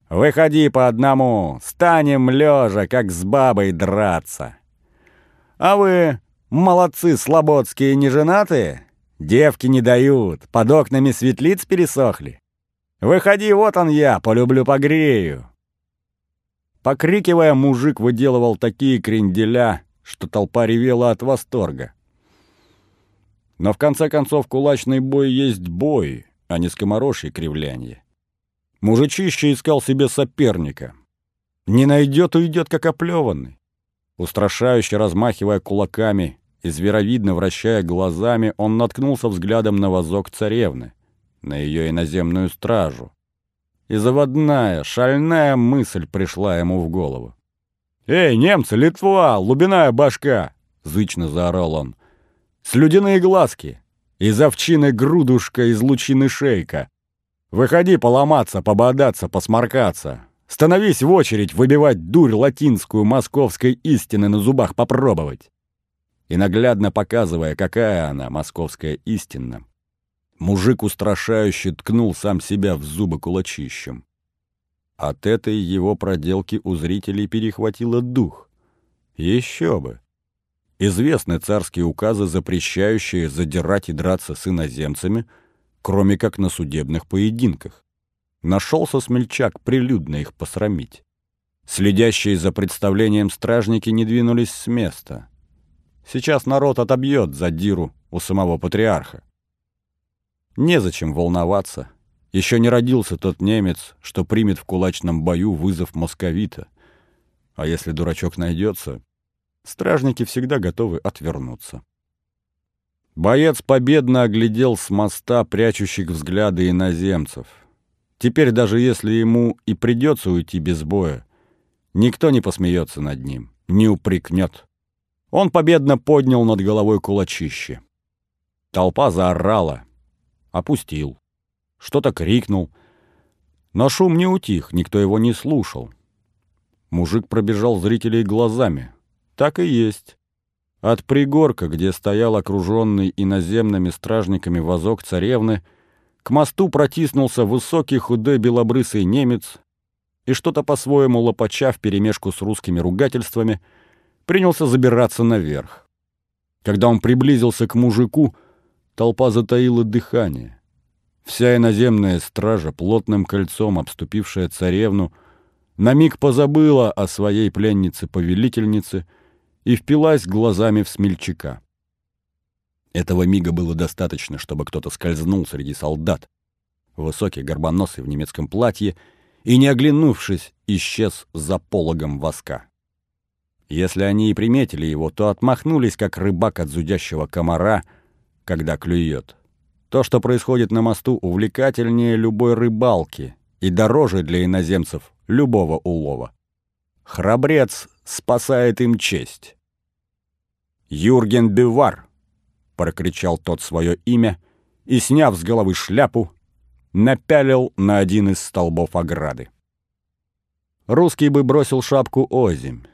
Выходи по одному, станем лежа, как с бабой драться! А вы, молодцы слободские, не женатые? Девки не дают, под окнами светлиц пересохли! Выходи, вот он я, полюблю-погрею!» Покрикивая, мужик выделывал такие кренделя, что толпа ревела от восторга. Но в конце концов кулачный бой есть бой, а не скоморожье кривляние. Мужичище искал себе соперника. Не найдет, уйдет, как оплеванный. Устрашающе размахивая кулаками и зверовидно вращая глазами, он наткнулся взглядом на вазок царевны, на ее иноземную стражу и заводная, шальная мысль пришла ему в голову. «Эй, немцы, Литва, лубиная башка!» — зычно заорал он. «Слюдяные глазки! Из овчины грудушка, из лучины шейка! Выходи поломаться, пободаться, посморкаться! Становись в очередь выбивать дурь латинскую московской истины на зубах попробовать!» И наглядно показывая, какая она, московская истина, Мужик устрашающе ткнул сам себя в зубы кулачищем. От этой его проделки у зрителей перехватило дух. Еще бы! Известны царские указы, запрещающие задирать и драться с иноземцами, кроме как на судебных поединках. Нашелся смельчак прилюдно их посрамить. Следящие за представлением стражники не двинулись с места. Сейчас народ отобьет задиру у самого патриарха. Незачем волноваться. Еще не родился тот немец, что примет в кулачном бою вызов московита. А если дурачок найдется, стражники всегда готовы отвернуться. Боец победно оглядел с моста прячущих взгляды иноземцев. Теперь даже если ему и придется уйти без боя, никто не посмеется над ним, не упрекнет. Он победно поднял над головой кулачище. Толпа заорала опустил. Что-то крикнул. Но шум не утих, никто его не слушал. Мужик пробежал зрителей глазами. Так и есть. От пригорка, где стоял окруженный иноземными стражниками вазок царевны, к мосту протиснулся высокий худой белобрысый немец и что-то по-своему лопача вперемешку с русскими ругательствами принялся забираться наверх. Когда он приблизился к мужику, Толпа затаила дыхание. Вся иноземная стража, плотным кольцом обступившая царевну, на миг позабыла о своей пленнице-повелительнице и впилась глазами в смельчака. Этого мига было достаточно, чтобы кто-то скользнул среди солдат, высокий горбоносый в немецком платье, и, не оглянувшись, исчез за пологом воска. Если они и приметили его, то отмахнулись, как рыбак от зудящего комара — когда клюет. То, что происходит на мосту, увлекательнее любой рыбалки и дороже для иноземцев любого улова. Храбрец спасает им честь. «Юрген Бивар!» — прокричал тот свое имя и, сняв с головы шляпу, напялил на один из столбов ограды. Русский бы бросил шапку озимь.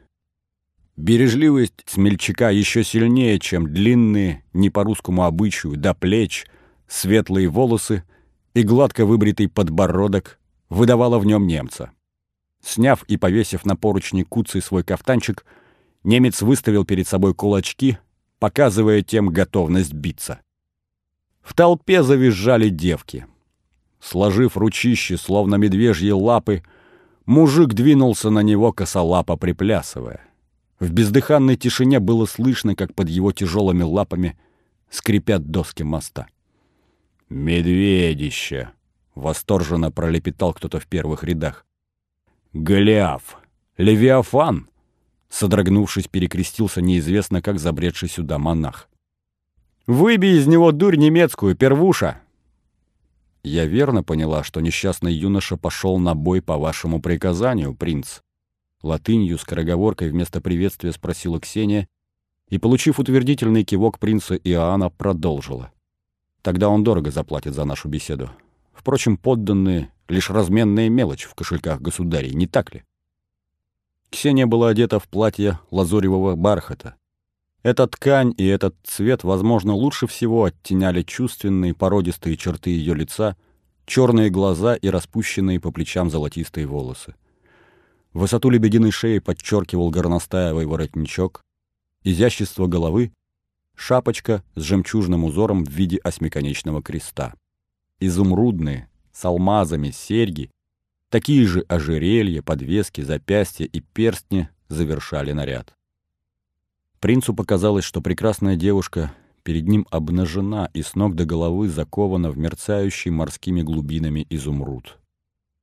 Бережливость смельчака еще сильнее, чем длинные, не по русскому обычаю, до плеч, светлые волосы и гладко выбритый подбородок выдавала в нем немца. Сняв и повесив на поручни куцый свой кафтанчик, немец выставил перед собой кулачки, показывая тем готовность биться. В толпе завизжали девки. Сложив ручище, словно медвежьи лапы, мужик двинулся на него косолапо приплясывая. В бездыханной тишине было слышно, как под его тяжелыми лапами скрипят доски моста. «Медведище!» — восторженно пролепетал кто-то в первых рядах. «Голиаф! Левиафан!» Содрогнувшись, перекрестился неизвестно как забредший сюда монах. «Выбей из него дурь немецкую, первуша!» «Я верно поняла, что несчастный юноша пошел на бой по вашему приказанию, принц?» Латынью, скороговоркой вместо приветствия спросила Ксения и, получив утвердительный кивок принца Иоанна, продолжила. «Тогда он дорого заплатит за нашу беседу. Впрочем, подданные — лишь разменная мелочь в кошельках государей, не так ли?» Ксения была одета в платье лазуревого бархата. Эта ткань и этот цвет, возможно, лучше всего оттеняли чувственные породистые черты ее лица, черные глаза и распущенные по плечам золотистые волосы. Высоту лебединой шеи подчеркивал горностаевый воротничок, изящество головы — шапочка с жемчужным узором в виде осьмиконечного креста. Изумрудные, с алмазами, серьги, такие же ожерелья, подвески, запястья и перстни завершали наряд. Принцу показалось, что прекрасная девушка перед ним обнажена и с ног до головы закована в мерцающий морскими глубинами изумруд.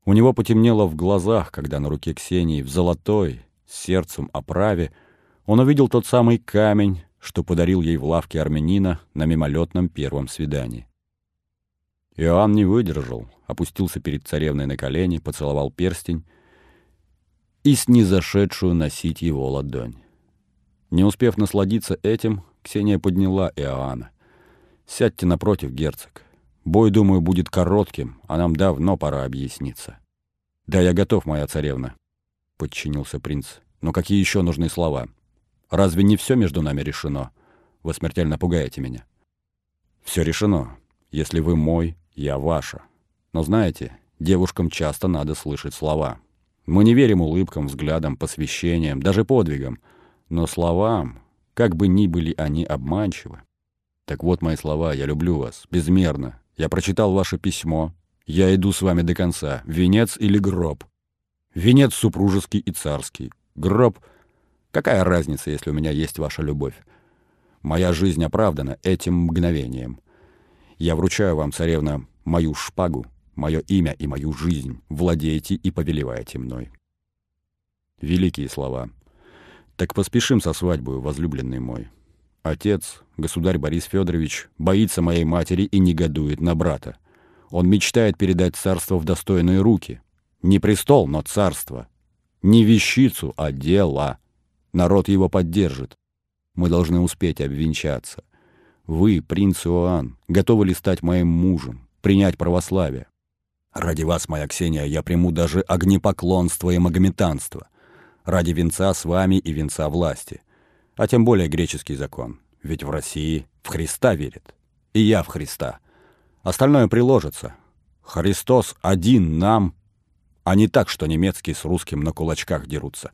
У него потемнело в глазах, когда на руке Ксении в золотой, с сердцем оправе, он увидел тот самый камень, что подарил ей в лавке армянина на мимолетном первом свидании. Иоанн не выдержал, опустился перед царевной на колени, поцеловал перстень и снизошедшую носить его ладонь. Не успев насладиться этим, Ксения подняла Иоанна. «Сядьте напротив, герцог. Бой, думаю, будет коротким, а нам давно пора объясниться». «Да, я готов, моя царевна», — подчинился принц. «Но какие еще нужны слова? Разве не все между нами решено? Вы смертельно пугаете меня». «Все решено. Если вы мой, я ваша. Но знаете, девушкам часто надо слышать слова. Мы не верим улыбкам, взглядам, посвящениям, даже подвигам». Но словам, как бы ни были они обманчивы. Так вот мои слова, я люблю вас, безмерно. Я прочитал ваше письмо. Я иду с вами до конца. Венец или гроб? Венец супружеский и царский. Гроб... Какая разница, если у меня есть ваша любовь? Моя жизнь оправдана этим мгновением. Я вручаю вам, царевна, мою шпагу, мое имя и мою жизнь. Владейте и повелевайте мной. Великие слова. Так поспешим со свадьбой, возлюбленный мой. Отец, государь Борис Федорович, боится моей матери и негодует на брата. Он мечтает передать царство в достойные руки. Не престол, но царство. Не вещицу, а дело. Народ его поддержит. Мы должны успеть обвенчаться. Вы, принц Иоанн, готовы ли стать моим мужем, принять православие? Ради вас, моя Ксения, я приму даже огнепоклонство и магометанство ради венца с вами и венца власти. А тем более греческий закон. Ведь в России в Христа верит. И я в Христа. Остальное приложится. Христос один нам, а не так, что немецкий с русским на кулачках дерутся.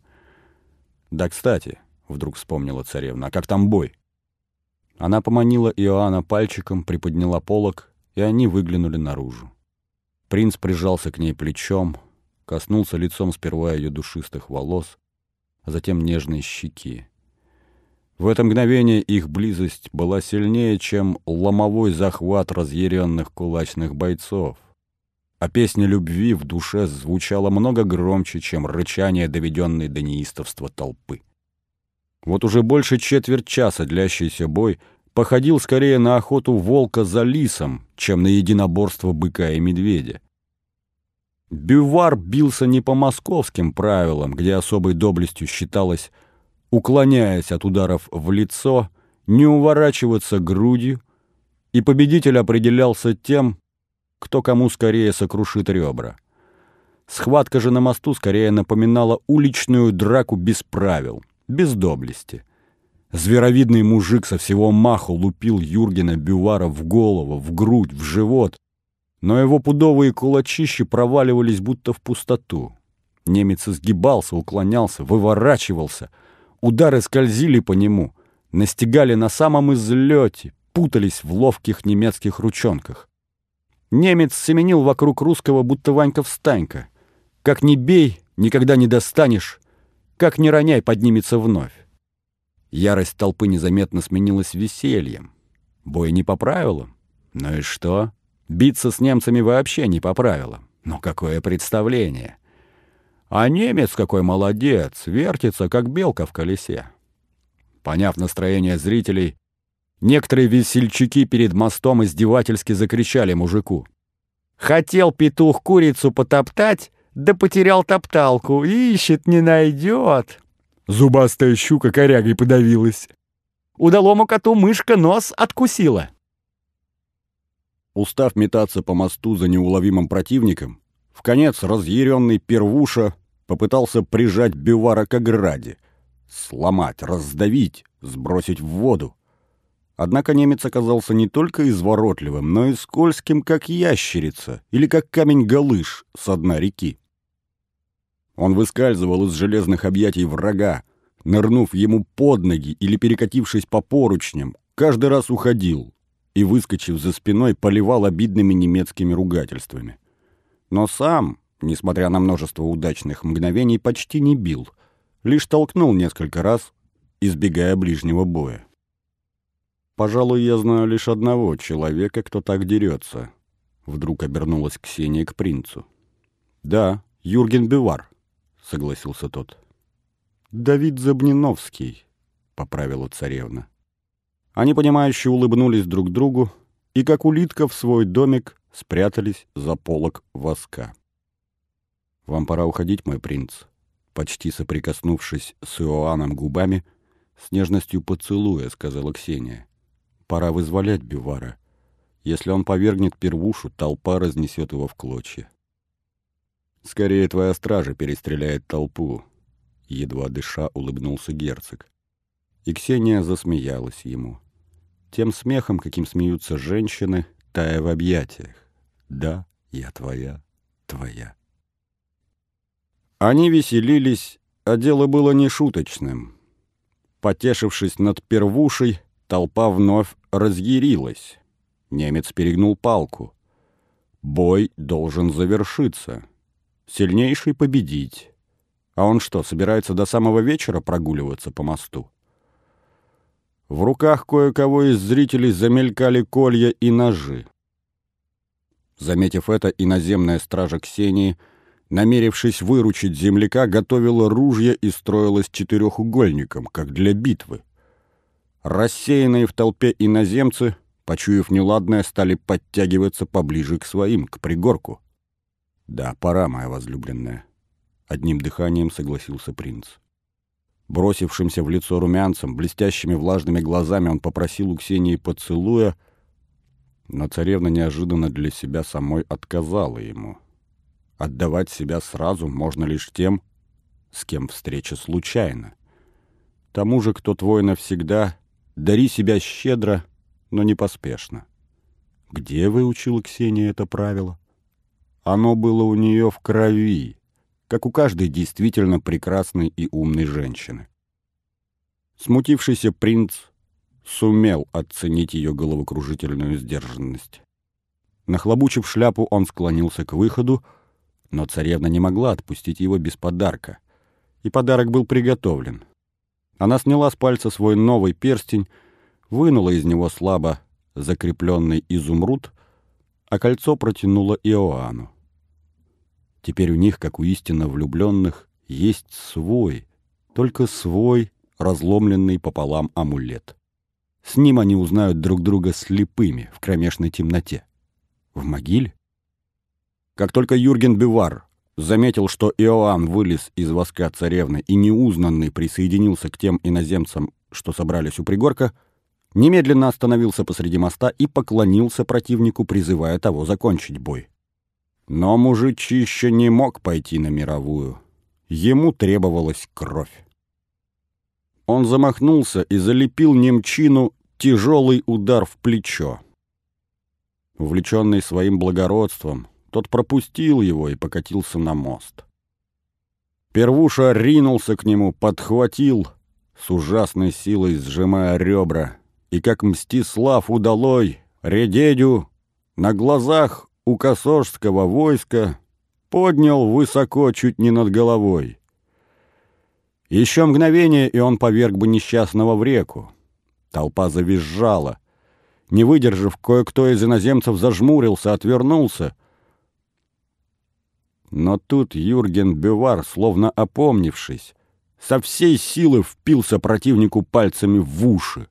Да, кстати, вдруг вспомнила царевна, а как там бой? Она поманила Иоанна пальчиком, приподняла полок, и они выглянули наружу. Принц прижался к ней плечом, коснулся лицом сперва ее душистых волос, а затем нежной щеки. В это мгновение их близость была сильнее, чем ломовой захват разъяренных кулачных бойцов. А песня любви в душе звучала много громче, чем рычание, доведенной до неистовства толпы. Вот уже больше четверть часа длящийся бой походил скорее на охоту волка за лисом, чем на единоборство быка и медведя. Бювар бился не по московским правилам, где особой доблестью считалось, уклоняясь от ударов в лицо, не уворачиваться грудью, и победитель определялся тем, кто кому скорее сокрушит ребра. Схватка же на мосту скорее напоминала уличную драку без правил, без доблести. Зверовидный мужик со всего маху лупил Юргена Бювара в голову, в грудь, в живот, но его пудовые кулачищи проваливались будто в пустоту. Немец изгибался, уклонялся, выворачивался. Удары скользили по нему, настигали на самом излете, путались в ловких немецких ручонках. Немец семенил вокруг русского, будто Ванька-встанька. Как ни бей, никогда не достанешь, как ни роняй, поднимется вновь. Ярость толпы незаметно сменилась весельем. Бой не по правилам. Ну и что? Биться с немцами вообще не по правилам. Ну какое представление! А немец какой молодец, вертится, как белка в колесе. Поняв настроение зрителей, некоторые весельчаки перед мостом издевательски закричали мужику. «Хотел петух курицу потоптать, да потерял топталку, ищет, не найдет». Зубастая щука корягой подавилась. Удалому коту мышка нос откусила. Устав метаться по мосту за неуловимым противником, в конец разъяренный первуша попытался прижать Бивара к ограде, сломать, раздавить, сбросить в воду. Однако немец оказался не только изворотливым, но и скользким, как ящерица или как камень-галыш со дна реки. Он выскальзывал из железных объятий врага, нырнув ему под ноги или перекатившись по поручням, каждый раз уходил и, выскочив за спиной, поливал обидными немецкими ругательствами. Но сам, несмотря на множество удачных мгновений, почти не бил, лишь толкнул несколько раз, избегая ближнего боя. «Пожалуй, я знаю лишь одного человека, кто так дерется», — вдруг обернулась Ксения к принцу. «Да, Юрген Бивар», — согласился тот. «Давид Забниновский», — поправила царевна. Они, понимающе улыбнулись друг другу и, как улитка в свой домик, спрятались за полок воска. «Вам пора уходить, мой принц», — почти соприкоснувшись с Иоанном губами, с нежностью поцелуя, сказала Ксения. «Пора вызволять Бювара. Если он повергнет первушу, толпа разнесет его в клочья». «Скорее твоя стража перестреляет толпу», едва дыша улыбнулся герцог. И Ксения засмеялась ему. Тем смехом, каким смеются женщины, тая в объятиях. Да, я твоя, твоя. Они веселились, а дело было не шуточным. Потешившись над первушей, толпа вновь разъярилась. Немец перегнул палку. Бой должен завершиться. Сильнейший победить. А он что, собирается до самого вечера прогуливаться по мосту? В руках кое-кого из зрителей замелькали колья и ножи. Заметив это, иноземная стража Ксении, намерившись выручить земляка, готовила ружья и строилась четырехугольником, как для битвы. Рассеянные в толпе иноземцы, почуяв неладное, стали подтягиваться поближе к своим, к пригорку. «Да, пора, моя возлюбленная», — одним дыханием согласился принц. Бросившимся в лицо румянцем, блестящими влажными глазами он попросил у Ксении поцелуя, но царевна неожиданно для себя самой отказала ему. Отдавать себя сразу можно лишь тем, с кем встреча случайна. Тому же, кто твой навсегда, дари себя щедро, но не поспешно. Где выучила Ксения это правило? Оно было у нее в крови, как у каждой действительно прекрасной и умной женщины. Смутившийся принц сумел оценить ее головокружительную сдержанность. Нахлобучив шляпу, он склонился к выходу, но царевна не могла отпустить его без подарка. И подарок был приготовлен. Она сняла с пальца свой новый перстень, вынула из него слабо закрепленный изумруд, а кольцо протянула Иоанну. Теперь у них, как у истинно влюбленных, есть свой, только свой, разломленный пополам амулет. С ним они узнают друг друга слепыми в кромешной темноте. В могиле? Как только Юрген Бивар заметил, что Иоанн вылез из воска царевны и неузнанный присоединился к тем иноземцам, что собрались у пригорка, немедленно остановился посреди моста и поклонился противнику, призывая того закончить бой. Но мужичище не мог пойти на мировую. Ему требовалась кровь. Он замахнулся и залепил немчину тяжелый удар в плечо. Увлеченный своим благородством, тот пропустил его и покатился на мост. Первуша ринулся к нему, подхватил, с ужасной силой сжимая ребра, и как Мстислав удалой, Редедю, на глазах у косожского войска поднял высоко чуть не над головой. Еще мгновение, и он поверг бы несчастного в реку. Толпа завизжала. Не выдержав, кое-кто из иноземцев зажмурился, отвернулся. Но тут Юрген Бювар, словно опомнившись, со всей силы впился противнику пальцами в уши.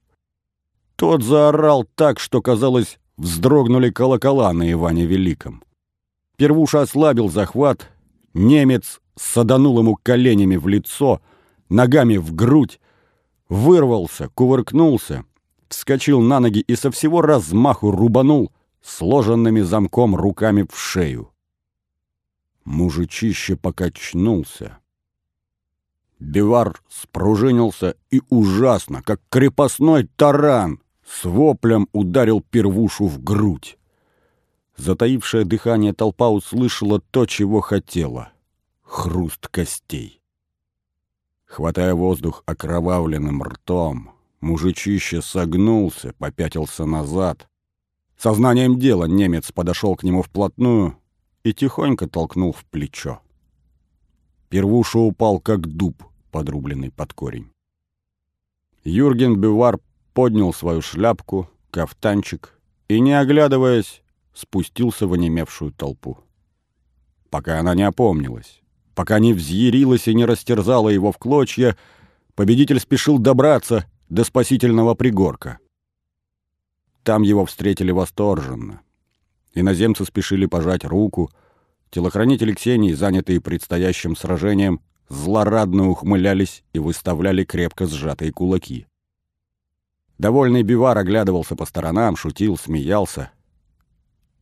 Тот заорал так, что, казалось, вздрогнули колокола на Иване Великом. Первуша ослабил захват, немец саданул ему коленями в лицо, ногами в грудь, вырвался, кувыркнулся, вскочил на ноги и со всего размаху рубанул сложенными замком руками в шею. Мужичище покачнулся. Бивар спружинился и ужасно, как крепостной таран, с воплем ударил первушу в грудь. Затаившее дыхание толпа услышала то, чего хотела — хруст костей. Хватая воздух окровавленным ртом, мужичище согнулся, попятился назад. Сознанием дела немец подошел к нему вплотную и тихонько толкнул в плечо. Первуша упал, как дуб, подрубленный под корень. Юрген Бювар поднял свою шляпку, кафтанчик и, не оглядываясь, спустился в онемевшую толпу. Пока она не опомнилась, пока не взъярилась и не растерзала его в клочья, победитель спешил добраться до спасительного пригорка. Там его встретили восторженно. Иноземцы спешили пожать руку, телохранители Ксении, занятые предстоящим сражением, злорадно ухмылялись и выставляли крепко сжатые кулаки. Довольный Бивар оглядывался по сторонам, шутил, смеялся.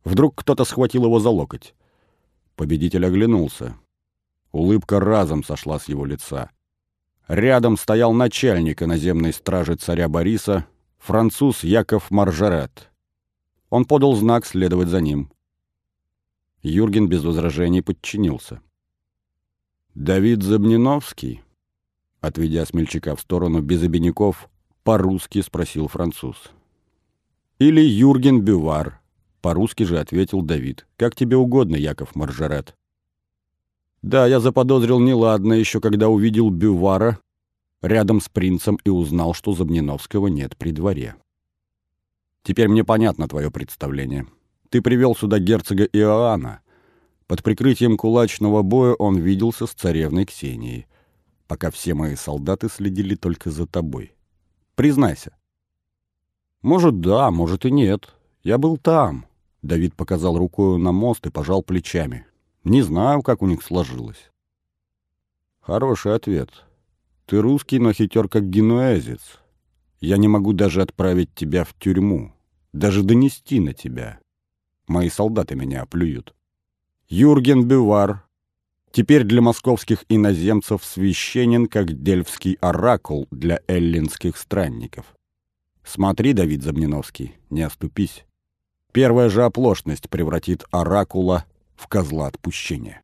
Вдруг кто-то схватил его за локоть. Победитель оглянулся. Улыбка разом сошла с его лица. Рядом стоял начальник иноземной стражи царя Бориса, француз Яков Маржарет. Он подал знак следовать за ним. Юрген без возражений подчинился. «Давид Забниновский?» Отведя смельчака в сторону без обиняков, по-русски спросил француз. «Или Юрген Бювар», — по-русски же ответил Давид. «Как тебе угодно, Яков Маржарет». «Да, я заподозрил неладно еще, когда увидел Бювара рядом с принцем и узнал, что Забниновского нет при дворе. Теперь мне понятно твое представление. Ты привел сюда герцога Иоанна. Под прикрытием кулачного боя он виделся с царевной Ксенией, пока все мои солдаты следили только за тобой. Признайся. Может, да, может и нет. Я был там. Давид показал рукой на мост и пожал плечами. Не знаю, как у них сложилось. Хороший ответ. Ты русский, но хитер как генуэзец. Я не могу даже отправить тебя в тюрьму. Даже донести на тебя. Мои солдаты меня оплюют. Юрген Бювар, теперь для московских иноземцев священен, как дельфский оракул для эллинских странников. Смотри, Давид Забниновский, не оступись. Первая же оплошность превратит оракула в козла отпущения.